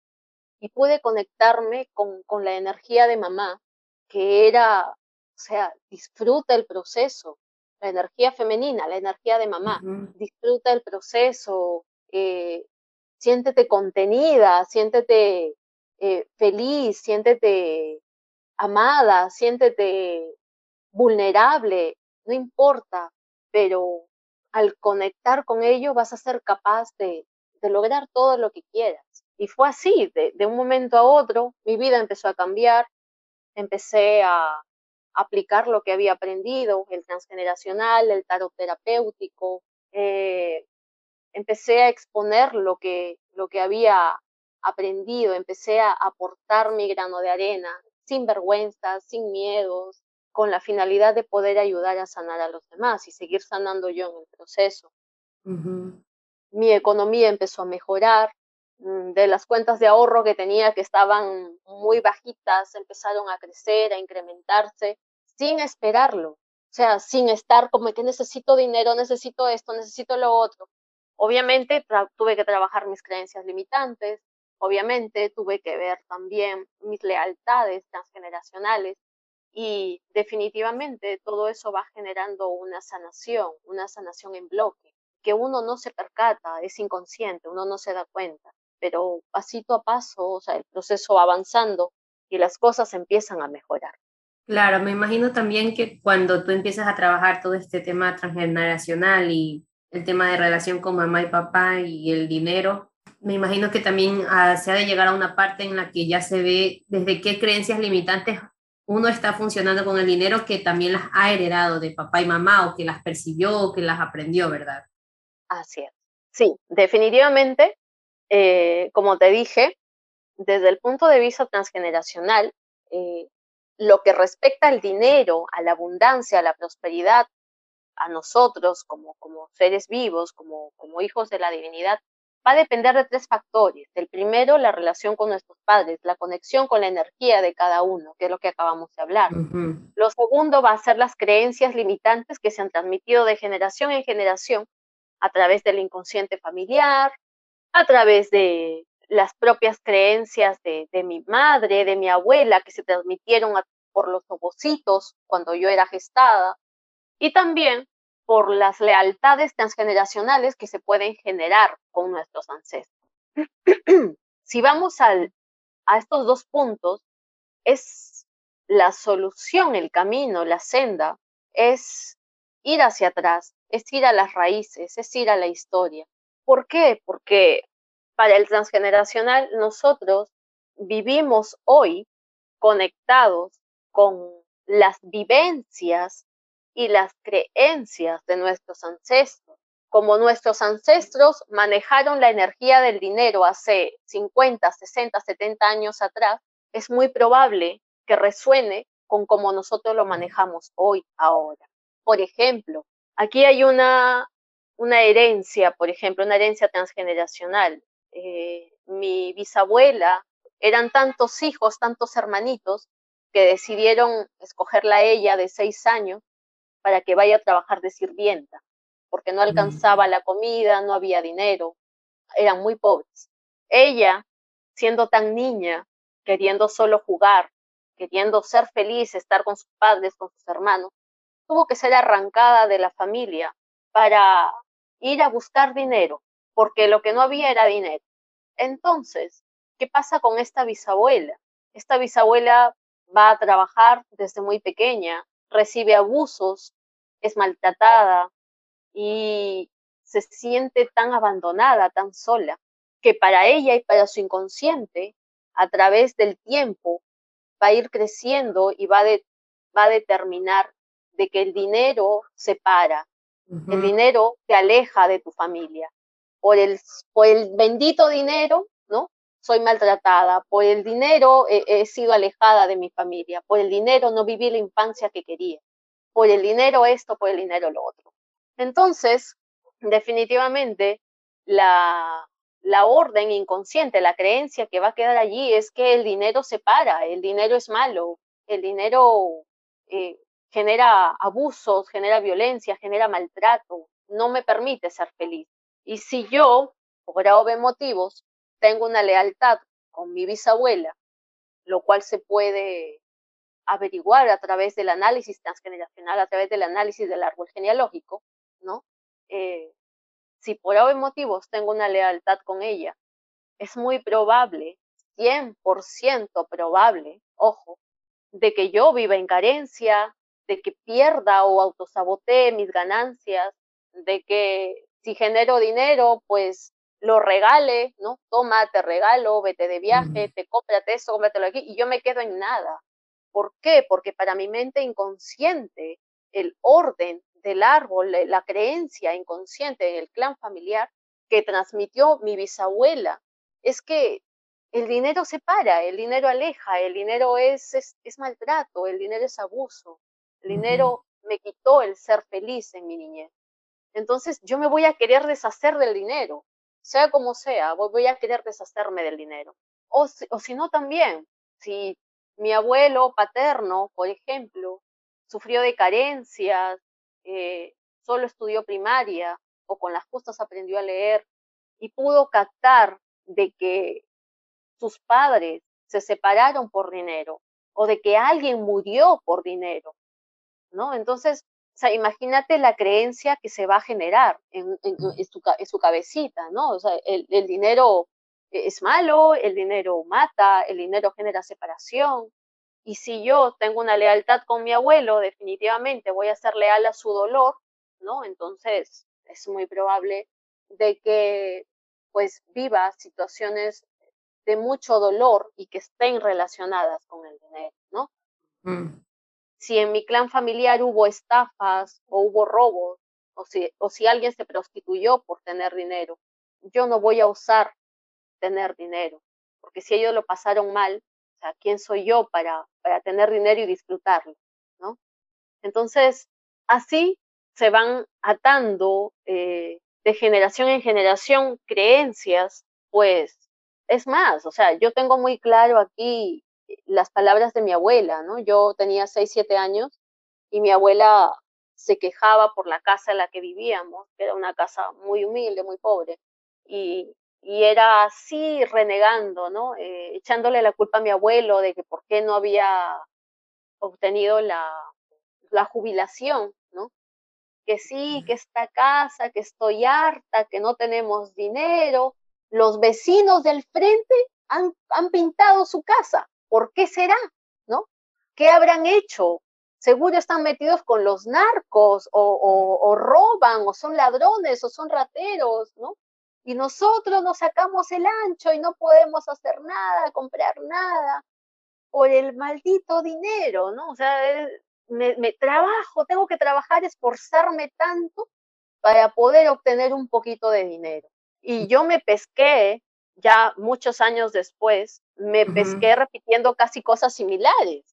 Y pude conectarme con, con la energía de mamá, que era, o sea, disfruta el proceso, la energía femenina, la energía de mamá, disfruta el proceso, eh, siéntete contenida, siéntete eh, feliz, siéntete amada, siéntete vulnerable, no importa, pero al conectar con ello vas a ser capaz de, de lograr todo lo que quieras. Y fue así, de, de, un momento a otro, mi vida empezó a cambiar, empecé a aplicar lo que había aprendido, el transgeneracional, el tarot terapéutico, eh, empecé a exponer lo que, lo que había aprendido, empecé a aportar mi grano de arena, sin vergüenza, sin miedos, con la finalidad de poder ayudar a sanar a los demás y seguir sanando yo en el proceso. Mi economía empezó a mejorar, mm, de las cuentas de ahorro que tenía que estaban muy bajitas, empezaron a crecer, a incrementarse, sin esperarlo, o sea, sin estar como que necesito dinero, necesito esto, necesito lo otro. Obviamente tuve que trabajar mis creencias limitantes, obviamente tuve que ver también mis lealtades transgeneracionales y definitivamente todo eso va generando una sanación, una sanación en bloque, que uno no se percata, es inconsciente, uno no se da cuenta, pero pasito a paso, o sea, el proceso va avanzando y las cosas empiezan a mejorar. Claro, me imagino también que cuando tú empiezas a trabajar todo este tema transgeneracional y el tema de relación con mamá y papá y el dinero, me imagino que también ah, se ha de llegar a una parte en la que ya se ve desde qué creencias limitantes uno está funcionando con el dinero que también las ha heredado de papá y mamá o que las percibió o que las aprendió, ¿verdad? Así es. Sí, definitivamente, eh, como te dije, desde el punto de vista transgeneracional, eh, lo que respecta al dinero, a la abundancia, a la prosperidad, a nosotros como, como seres vivos, como, como hijos de la divinidad, va a depender de tres factores. El primero, la relación con nuestros padres, la conexión con la energía de cada uno, que es lo que acabamos de hablar. Lo segundo va a ser las creencias limitantes que se han transmitido de generación en generación a través del inconsciente familiar, a través de las propias creencias de, de mi madre, de mi abuela, que se transmitieron por los ovocitos cuando yo era gestada, y también por las lealtades transgeneracionales que se pueden generar con nuestros ancestros. si vamos al, a estos dos puntos, es la solución, el camino, la senda, es ir hacia atrás, es ir a las raíces, es ir a la historia. ¿Por qué? Porque para el transgeneracional nosotros vivimos hoy conectados con las vivencias y las creencias de nuestros ancestros. Como nuestros ancestros manejaron la energía del dinero hace 50, 60, 70 años atrás, es muy probable que resuene con como nosotros lo manejamos hoy, ahora. Por ejemplo, aquí hay una, una herencia, por ejemplo, una herencia transgeneracional. Eh, mi bisabuela, eran tantos hijos, tantos hermanitos, que decidieron escogerla a ella de seis años para que vaya a trabajar de sirvienta, porque no alcanzaba la comida, no había dinero, eran muy pobres. Ella, siendo tan niña, queriendo solo jugar, queriendo ser feliz, estar con sus padres, con sus hermanos, tuvo que ser arrancada de la familia para ir a buscar dinero, porque lo que no había era dinero. Entonces, ¿qué pasa con esta bisabuela? Esta bisabuela va a trabajar desde muy pequeña, recibe abusos, es maltratada y se siente tan abandonada, tan sola, que para ella y para su inconsciente, a través del tiempo, va a ir creciendo y va, va a determinar de que el dinero separa, el dinero te aleja de tu familia. Por el, por el bendito dinero. Soy maltratada. Por el dinero he sido alejada de mi familia. Por el dinero no viví la infancia que quería. Por el dinero esto, por el dinero lo otro. Entonces, definitivamente, la, la orden inconsciente, la creencia que va a quedar allí es que el dinero separa, el dinero es malo, el dinero eh, genera abusos, genera violencia, genera maltrato, no me permite ser feliz. Y si yo, por obvios motivos, tengo una lealtad con mi bisabuela, lo cual se puede averiguar a través del análisis transgeneracional, a través del análisis del árbol genealógico, ¿no? Eh, si por algún motivos tengo una lealtad con ella, es muy probable, 100% probable, ojo, de que yo viva en carencia, de que pierda o autosabotee mis ganancias, de que si genero dinero, pues lo regale, ¿no? Toma, te regalo, vete de viaje, te cómprate eso, cómpratelo aquí, y yo me quedo en nada. ¿Por qué? Porque para mi mente inconsciente, el orden del árbol, la creencia inconsciente en el clan familiar que transmitió mi bisabuela, es que el dinero separa, el dinero aleja, el dinero es, es, maltrato, el dinero es abuso, el dinero me quitó el ser feliz en mi niñez. Entonces yo me voy a querer deshacer del dinero, sea como sea, voy a querer deshacerme del dinero. O o si no también, si mi abuelo paterno, por ejemplo, sufrió de carencias, eh, solo estudió primaria o con las justas aprendió a leer y pudo captar de que sus padres se separaron por dinero o de que alguien murió por dinero, ¿no? Entonces, o sea, imagínate la creencia que se va a generar en, su, cabecita, ¿no? O sea, el, el dinero es malo, el dinero mata, el dinero genera separación, y si yo tengo una lealtad con mi abuelo, definitivamente voy a ser leal a su dolor, ¿no? Entonces es muy probable de que pues viva situaciones de mucho dolor y que estén relacionadas con el dinero, ¿no? Mm. Si en mi clan familiar hubo estafas o hubo robos, o si, o si alguien se prostituyó por tener dinero, yo no voy a usar tener dinero, porque si ellos lo pasaron mal, ¿quién soy yo para, para tener dinero y disfrutarlo? ¿no? Entonces, así se van atando eh, de generación en generación creencias, pues es más, o sea, yo tengo muy claro aquí las palabras de mi abuela, ¿no? Yo tenía 6, 7 años y mi abuela se quejaba por la casa en la que vivíamos, que era una casa muy humilde, muy pobre, y, y era así renegando, ¿no? Eh, echándole la culpa a mi abuelo de que por qué no había obtenido la, la jubilación, ¿no? Que sí, que esta casa, que estoy harta, que no tenemos dinero. Los vecinos del frente han, han pintado su casa. ¿Por qué será? ¿No? ¿Qué habrán hecho? Seguro están metidos con los narcos o, o, o roban o son ladrones o son rateros, ¿no? y nosotros nos sacamos el ancho y no podemos hacer nada, comprar nada por el maldito dinero, ¿no? O sea, me, trabajo, tengo que trabajar, esforzarme tanto para poder obtener un poquito de dinero. Y yo me pesqué, ya muchos años después, me pesqué repitiendo casi cosas similares.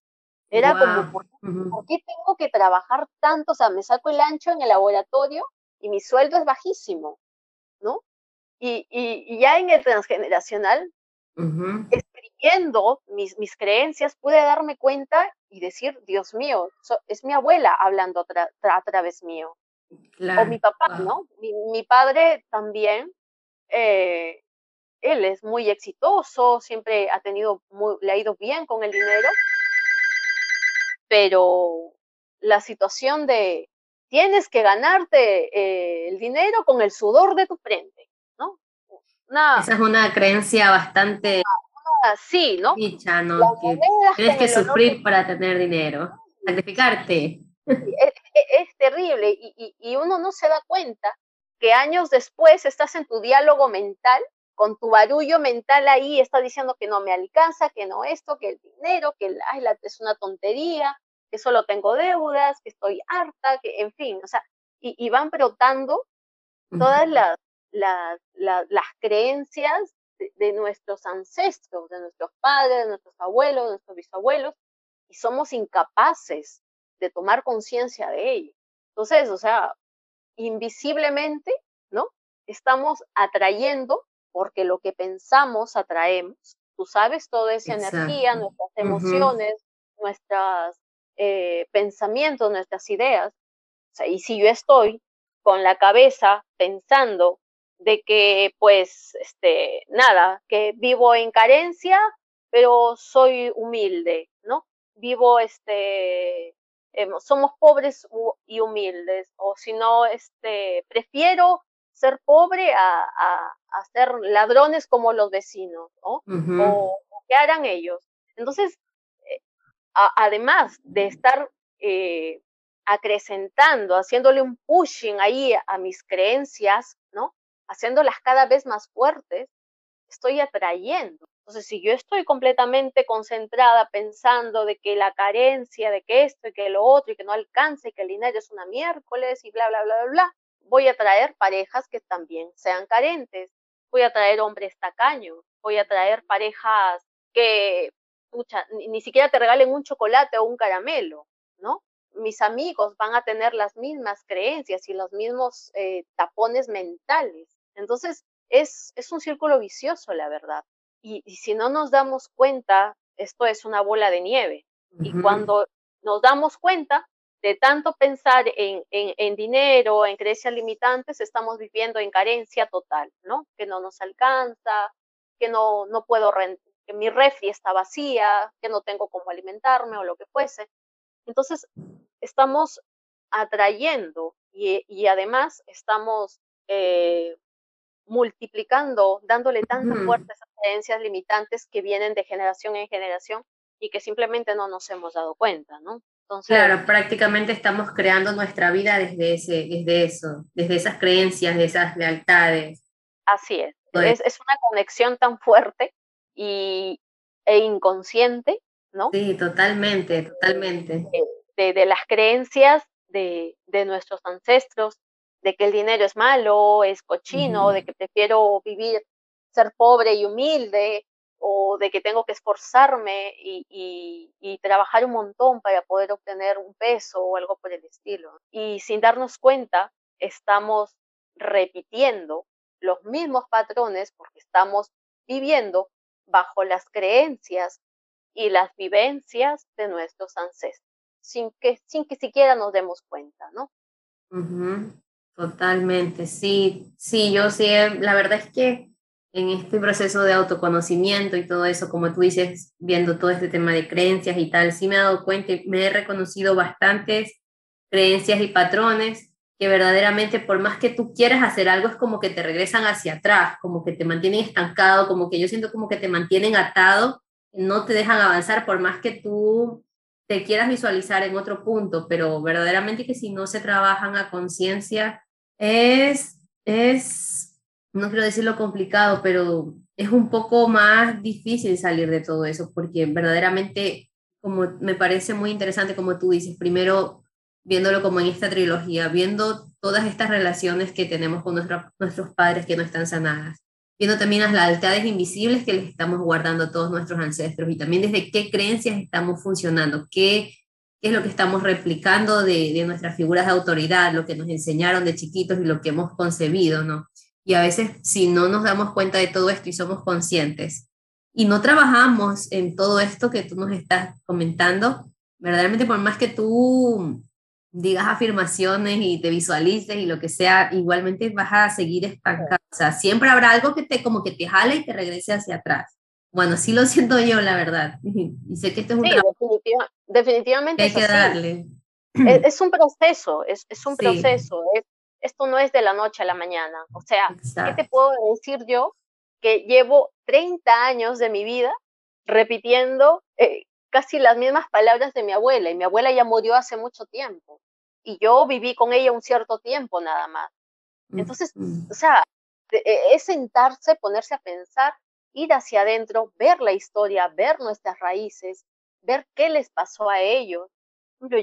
Era como, ¿por, ¿por, qué tengo que trabajar tanto? O sea, me saco el ancho en el laboratorio y mi sueldo es bajísimo, ¿no? Y, y, ya en el transgeneracional, escribiendo mis, mis creencias, pude darme cuenta y decir, Dios mío, es mi abuela hablando a través mío. o mi papá, ¿no? Mi, mi, padre también, eh, él es muy exitoso, siempre ha tenido, muy, le ha ido bien con el dinero, pero la situación de tienes que ganarte eh, el dinero con el sudor de tu frente. Esa es una creencia bastante sí, ¿no? Dicha, ¿no? Que tienes que sufrir para tener dinero, sacrificarte. Es, terrible y, y uno no se da cuenta que años después estás en tu diálogo mental con tu barullo mental ahí está diciendo que no me alcanza, que no esto, que el dinero, que ay, la, es una tontería, que solo tengo deudas, que estoy harta, que en fin, o sea, y, van brotando todas las, las, las, creencias de, nuestros ancestros, de nuestros padres, de nuestros abuelos, de nuestros bisabuelos, y somos incapaces de tomar conciencia de ello. Entonces, o sea, invisiblemente, ¿no? Estamos atrayendo porque lo que pensamos atraemos. Tú sabes, toda esa energía, nuestras emociones, nuestros eh, pensamientos, nuestras ideas. y si yo estoy con la cabeza pensando de que, pues, este, nada, que vivo en carencia, pero soy humilde, ¿no? Vivo, este, em, somos pobres y humildes, o si no, este, prefiero ser pobre a, a, ser ladrones como los vecinos, ¿no? o, qué harán ellos. Entonces, eh, además de estar eh, acrecentando, haciéndole un pushing ahí a, mis creencias, ¿no? Haciéndolas cada vez más fuertes, estoy atrayendo. Entonces, si yo estoy completamente concentrada pensando de que la carencia, de que esto y que lo otro y que no alcance, y que el dinero es una miércoles y bla, bla, bla, bla, bla, voy a traer parejas que también sean carentes, voy a traer hombres tacaños, voy a traer parejas que, pucha, ni, siquiera te regalen un chocolate o un caramelo, ¿no? Mis amigos van a tener las mismas creencias y los mismos eh, tapones mentales. Entonces, es, es un círculo vicioso, la verdad. Y, si no nos damos cuenta, esto es una bola de nieve. Y cuando nos damos cuenta, de tanto pensar en, en, dinero, en creencias limitantes, estamos viviendo en carencia total, ¿no? Que no nos alcanza, que no, no puedo, que mi refri está vacía, que no tengo cómo alimentarme o lo que fuese. Entonces, estamos atrayendo y, y además estamos eh, multiplicando, dándole tanta fuerza a esas creencias limitantes que vienen de generación en generación y que simplemente no nos hemos dado cuenta, ¿no? Claro, prácticamente estamos creando nuestra vida desde, ese, desde eso, desde esas creencias, de esas lealtades. Así es. Es, es, una conexión tan fuerte y, e inconsciente, ¿no? Sí, totalmente, totalmente. De, de, las creencias de, de, nuestros ancestros, de que el dinero es malo, es cochino, de que prefiero vivir, ser pobre y humilde, o de que tengo que esforzarme y, y, trabajar un montón para poder obtener un peso o algo por el estilo. Y sin darnos cuenta, estamos repitiendo los mismos patrones porque estamos viviendo bajo las creencias y las vivencias de nuestros ancestros, sin que, sin que siquiera nos demos cuenta, ¿no? Totalmente, sí, sí, yo sí, la verdad es que en este proceso de autoconocimiento y todo eso, como tú dices, viendo todo este tema de creencias y tal, sí me he dado cuenta y me he reconocido bastantes creencias y patrones que verdaderamente por más que tú quieras hacer algo es como que te regresan hacia atrás, como que te mantienen estancado, como que yo siento como que te mantienen atado, no te dejan avanzar por más que tú te quieras visualizar en otro punto, pero verdaderamente que si no se trabajan a conciencia es, es no quiero decirlo complicado, pero es un poco más difícil salir de todo eso, porque verdaderamente, como me parece muy interesante, como tú dices, primero viéndolo como en esta trilogía, viendo todas estas relaciones que tenemos con nuestros padres que no están sanadas, viendo también las lealtades invisibles que les estamos guardando a todos nuestros ancestros y también desde qué creencias estamos funcionando, qué, qué es lo que estamos replicando de, de nuestras figuras de autoridad, lo que nos enseñaron de chiquitos y lo que hemos concebido, ¿no? Y a veces si no nos damos cuenta de todo esto y somos conscientes y no trabajamos en todo esto que tú nos estás comentando, verdaderamente por más que tú digas afirmaciones y te visualices y lo que sea, igualmente vas a seguir estancado. O sea, siempre habrá algo que te como que te jale y te regrese hacia atrás. Bueno, sí lo siento yo, la verdad. (laughs) Y sé que esto es un sí, definitivamente. hay que darle. Es, un proceso, es, es un proceso. Es, esto no es de la noche a la mañana. O sea, ¿qué te puedo decir yo? Que llevo 30 años de mi vida repitiendo eh, casi las mismas palabras de mi abuela, y mi abuela ya murió hace mucho tiempo, y yo viví con ella un cierto tiempo nada más. Entonces, o sea, e, es sentarse, ponerse a pensar, ir hacia adentro, ver la historia, ver nuestras raíces, ver qué les pasó a ellos.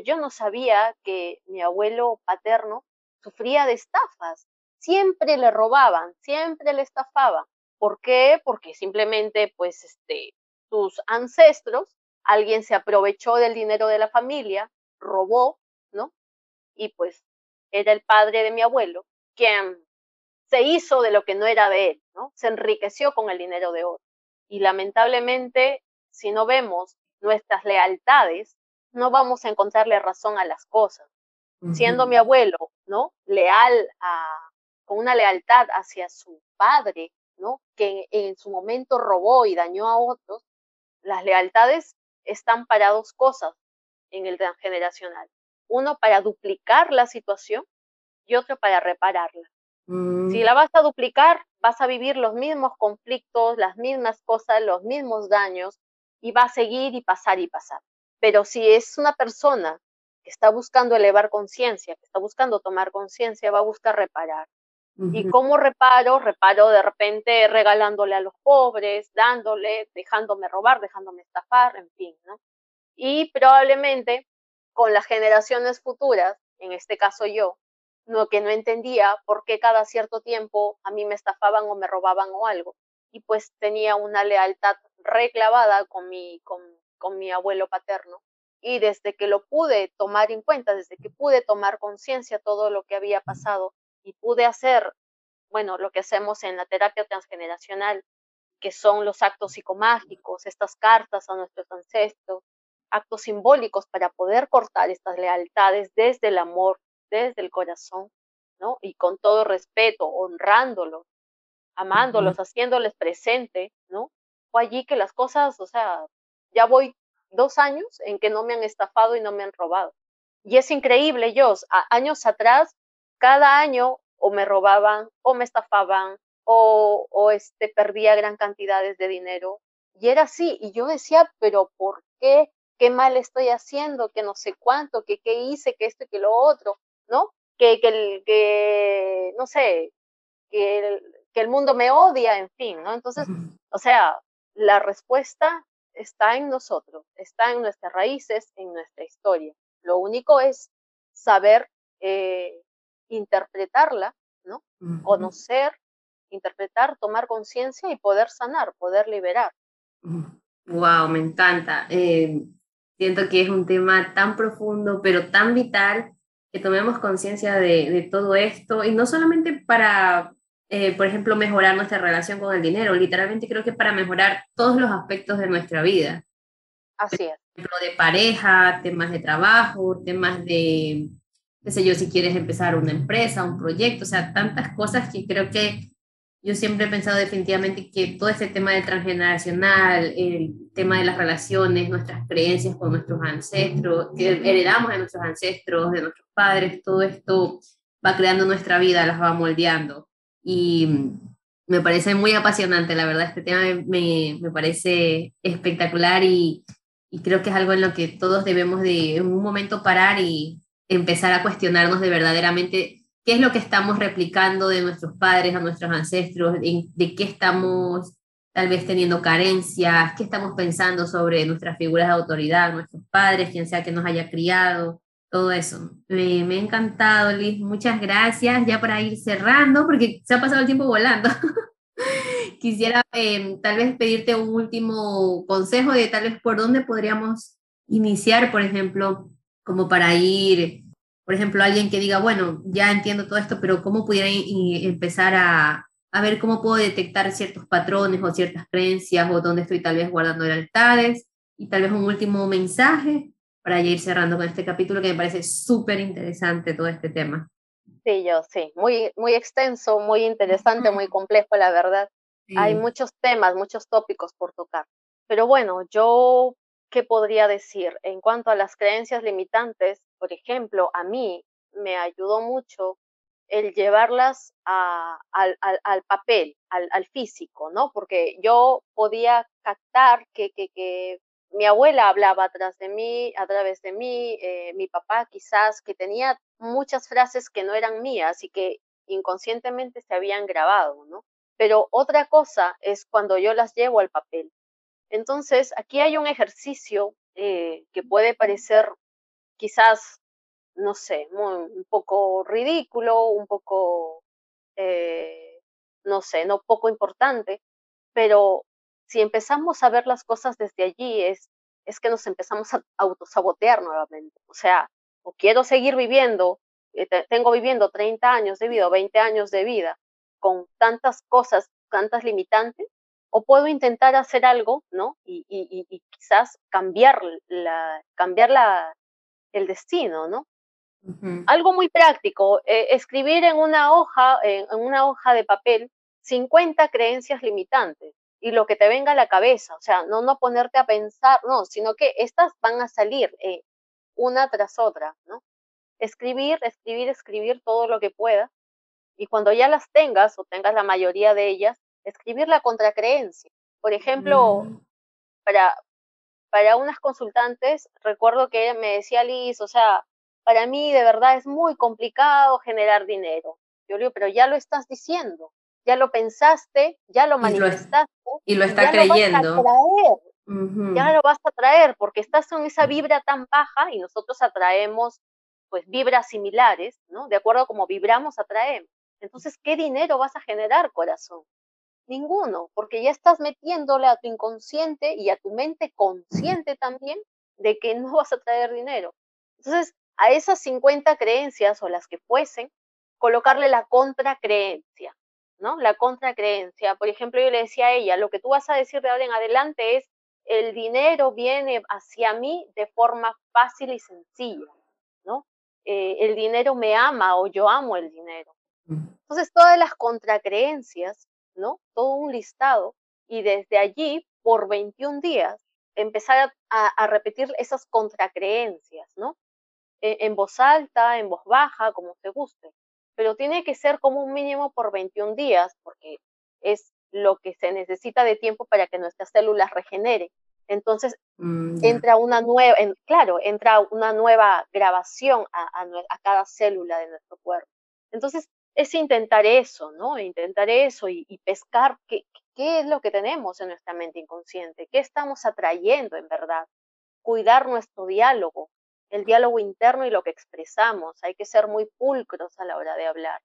Yo no sabía que mi abuelo paterno sufría de estafas. Siempre le robaban, siempre le estafaban. ¿Por qué? Porque simplemente, pues, este, sus ancestros, alguien se aprovechó del dinero de la familia, robó, ¿no? Y pues era el padre de mi abuelo quien se hizo de lo que no era de él, ¿no? Se enriqueció con el dinero de otro. Y lamentablemente, si no vemos nuestras lealtades, no vamos a encontrarle razón a las cosas. Siendo mi abuelo, ¿no? Leal a, con una lealtad hacia su padre, ¿no? Que en, en su momento robó y dañó a otros, las lealtades están para dos cosas en el transgeneracional. Uno, para duplicar la situación y otro para repararla. Si mm. la vas a duplicar, vas a vivir los mismos conflictos, las mismas cosas, los mismos daños y va a seguir y pasar y pasar. Pero si es una persona que está buscando elevar conciencia, que está buscando tomar conciencia, va a buscar reparar. ¿Y cómo reparo? Reparo de repente regalándole a los pobres, dándole, dejándome robar, dejándome estafar, en fin, ¿no? Y probablemente con las generaciones futuras, en este caso yo, no, que no entendía por qué cada cierto tiempo a mí me estafaban o me robaban o algo. Y pues tenía una lealtad reclavada con mi, con, con mi abuelo paterno. Y desde que lo pude tomar en cuenta, desde que pude tomar conciencia todo lo que había pasado y pude hacer, bueno, lo que hacemos en la terapia transgeneracional, que son los actos psicomágicos, estas cartas a nuestros ancestros, actos simbólicos para poder cortar estas lealtades desde el amor, desde el corazón, ¿no? Y con todo respeto, honrándolos, amándolos, haciéndoles presente, ¿no? Fue allí que las cosas, o sea, ya voy dos años en que no me han estafado y no me han robado. Y es increíble, yo, años atrás, cada año o me robaban o me estafaban o, o este, perdía gran cantidades de dinero. Y era así, y yo decía, pero ¿por qué? ¿Qué mal estoy haciendo? Que no sé cuánto, que qué hice, que esto y que lo otro. ¿no? Que, que, el, que no sé, que el, que el mundo me odia, en fin, ¿no? Entonces, o sea, la respuesta está en nosotros, está en nuestras raíces, en nuestra historia. Lo único es saber eh, interpretarla, ¿no? Conocer, interpretar, tomar conciencia y poder sanar, poder liberar. Wow, me encanta. Eh, siento que es un tema tan profundo, pero tan vital que tomemos conciencia de, de, todo esto y no solamente para, eh, por ejemplo, mejorar nuestra relación con el dinero, literalmente creo que para mejorar todos los aspectos de nuestra vida. Así es. Por ejemplo, de pareja, temas de trabajo, temas de, qué sé yo, si quieres empezar una empresa, un proyecto, o sea, tantas cosas que creo que yo siempre he pensado definitivamente que todo este tema del transgeneracional, el tema de las relaciones, nuestras creencias con nuestros ancestros, que heredamos de nuestros ancestros, de nuestros padres, todo esto va creando nuestra vida, las va moldeando. Y me parece muy apasionante, la verdad, este tema me, me parece espectacular y, y creo que es algo en lo que todos debemos de en un momento parar y empezar a cuestionarnos de verdaderamente qué es lo que estamos replicando de nuestros padres a nuestros ancestros, de, qué estamos tal vez teniendo carencias, qué estamos pensando sobre nuestras figuras de autoridad, nuestros padres, quien sea que nos haya criado, todo eso. Me, me ha encantado, Liz, muchas gracias. Ya para ir cerrando, porque se ha pasado el tiempo volando. (laughs) Quisiera em, tal vez pedirte un último consejo de tal vez por dónde podríamos iniciar, por ejemplo, como para ir por ejemplo, alguien que diga, bueno, ya entiendo todo esto, pero ¿cómo pudiera empezar a, a ver cómo puedo detectar ciertos patrones o ciertas creencias o dónde estoy tal vez guardando lealtades? Y tal vez un último mensaje para ir cerrando con este capítulo que me parece súper interesante todo este tema. Sí, yo sí, muy, muy extenso, muy interesante, muy complejo, la verdad. Hay muchos temas, muchos tópicos por tocar. Pero bueno, yo, ¿qué podría decir? En cuanto a las creencias limitantes, por ejemplo, a mí me ayudó mucho el llevarlas al, papel, al, físico, ¿no? Porque yo podía captar que, que, mi abuela hablaba atrás de mí, a través de mí, eh, mi papá quizás, que tenía muchas frases que no eran mías y que inconscientemente se habían grabado, ¿no? Pero otra cosa es cuando yo las llevo al papel. Entonces, aquí hay un ejercicio eh, que puede parecer quizás no sé, un poco ridículo, un poco, eh, no sé, no poco importante, pero si empezamos a ver las cosas desde allí, es, es que nos empezamos a autosabotear nuevamente. O sea, o quiero seguir viviendo, eh, tengo viviendo 30 años de vida o 20 años de vida con tantas cosas, tantas limitantes, o puedo intentar hacer algo, ¿no? Y, y, y quizás cambiar, la, cambiar la, el destino, ¿no? Algo muy práctico, eh, escribir en una hoja, en, una hoja de papel, 50 creencias limitantes y lo que te venga a la cabeza, o sea, no, no ponerte a pensar, no, sino que estas van a salir eh, una tras otra, ¿no? Escribir, escribir, escribir todo lo que puedas y cuando ya las tengas o tengas la mayoría de ellas, escribir la contracreencia. Por ejemplo, mm. para, para unas consultantes, recuerdo que me decía Liz, o sea, para mí de verdad es muy complicado generar dinero. Yo le digo, pero ya lo estás diciendo, ya lo pensaste, ya lo manifestaste. Y lo, está creyendo. Ya lo vas a traer porque estás en esa vibra tan baja y nosotros atraemos pues vibras similares, ¿no? De acuerdo a cómo vibramos, atraemos. Entonces, ¿qué dinero vas a generar, corazón? Ninguno, porque ya estás metiéndole a tu inconsciente y a tu mente consciente también de que no vas a traer dinero. Entonces, a esas 50 creencias o las que fuesen, colocarle la contracreencia, ¿no? La contracreencia. Por ejemplo, yo le decía a ella, lo que tú vas a decir de ahora en adelante es, el dinero viene hacia mí de forma fácil y sencilla, ¿no? Eh, el dinero me ama o yo amo el dinero. Entonces, todas las contracreencias, ¿no? Todo un listado y desde allí, por 21 días, empezar a, a repetir esas contracreencias, ¿no? E, en voz alta, en voz baja, como te guste, pero tiene que ser como un mínimo por 21 días, porque es lo que se necesita de tiempo para que nuestras células regeneren. Entonces, mm, entra una nueva, claro, entra una nueva grabación a, a, cada célula de nuestro cuerpo. Entonces, es intentar eso, ¿no? Intentar eso y, y pescar qué, qué es lo que tenemos en nuestra mente inconsciente, qué estamos atrayendo en verdad. Cuidar nuestro diálogo, el diálogo interno y lo que expresamos. Hay que ser muy pulcros a la hora de hablar.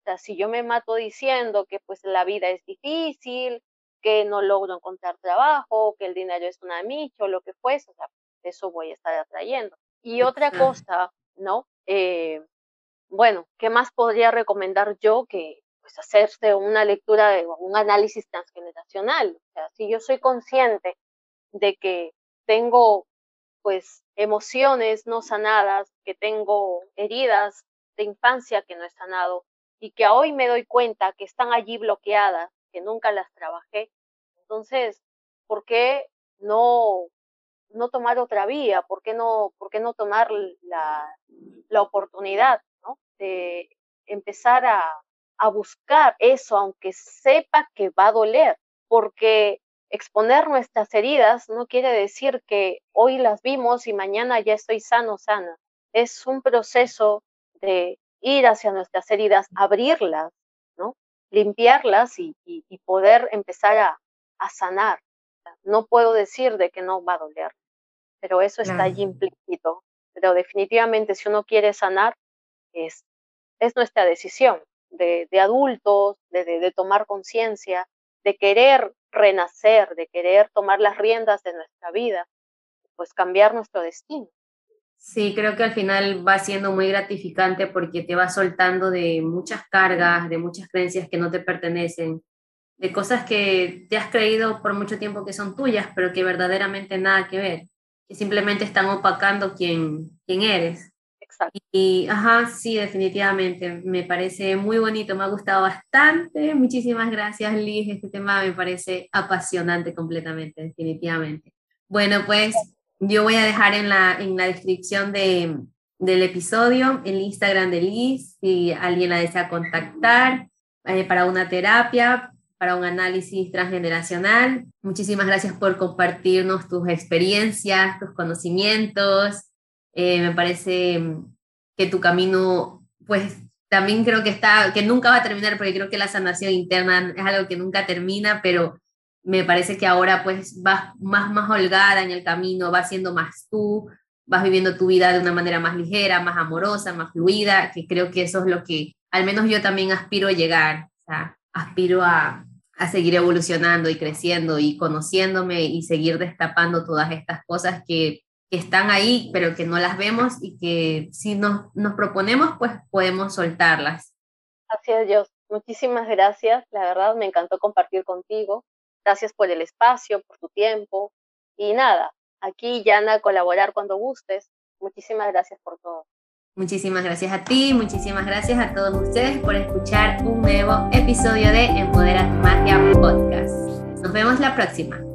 O sea, si yo me mato diciendo que pues la vida es difícil, que no logro encontrar trabajo, que el dinero es una micho, lo que fuese, o sea, eso voy a estar atrayendo. Y otra cosa, ¿no? Eh, bueno, ¿qué más podría recomendar yo que pues hacerse una lectura de un análisis transgeneracional? O sea, si yo soy consciente de que tengo pues emociones no sanadas, que tengo heridas de infancia que no he sanado y que hoy me doy cuenta que están allí bloqueadas, que nunca las trabajé. Entonces, ¿por qué no, no tomar otra vía? ¿Por qué no, por qué no tomar la, la oportunidad ¿no? de empezar a, a buscar eso, aunque sepa que va a doler? Porque exponer nuestras heridas no quiere decir que hoy las vimos y mañana ya estoy sano, sana. Es un proceso de ir hacia nuestras heridas, abrirlas, ¿no? limpiarlas y, poder empezar a, sanar. No puedo decir de que no va a doler, pero eso está allí implícito. Pero definitivamente si uno quiere sanar, es, es nuestra decisión de, adultos, de tomar conciencia, de querer renacer, de querer tomar las riendas de nuestra vida, pues cambiar nuestro destino. Sí, creo que al final va siendo muy gratificante porque te va soltando de muchas cargas, de muchas creencias que no te pertenecen, de cosas que te has creído por mucho tiempo que son tuyas, pero que verdaderamente nada que ver, que simplemente están opacando quién, quién eres. Y, ajá, sí, definitivamente, me parece muy bonito, me ha gustado bastante. Muchísimas gracias, Liz. Este tema me parece apasionante completamente, definitivamente. Bueno, pues yo voy a dejar en la, en la descripción de, del episodio, el Instagram de Liz, si alguien la desea contactar eh, para una terapia, para un análisis transgeneracional. Muchísimas gracias por compartirnos tus experiencias, tus conocimientos. Eh, me parece que tu camino, pues también creo que está, que nunca va a terminar, porque creo que la sanación interna es algo que nunca termina, pero me parece que ahora pues vas más, más holgada en el camino, vas siendo más tú, vas viviendo tu vida de una manera más ligera, más amorosa, más fluida, que creo que eso es lo que al menos yo también aspiro a llegar, aspiro a, a seguir evolucionando y creciendo y conociéndome y seguir destapando todas estas cosas que, que están ahí, pero que no las vemos y que si nos, nos proponemos, pues podemos soltarlas. Así es, Dios. Muchísimas gracias. La verdad, me encantó compartir contigo. Gracias por el espacio, por tu tiempo. Y nada, aquí, Yana, colaborar cuando gustes. Muchísimas gracias por todo. Muchísimas gracias a ti, muchísimas gracias a todos ustedes por escuchar un nuevo episodio de Empodera tu Magia Podcast. Nos vemos la próxima.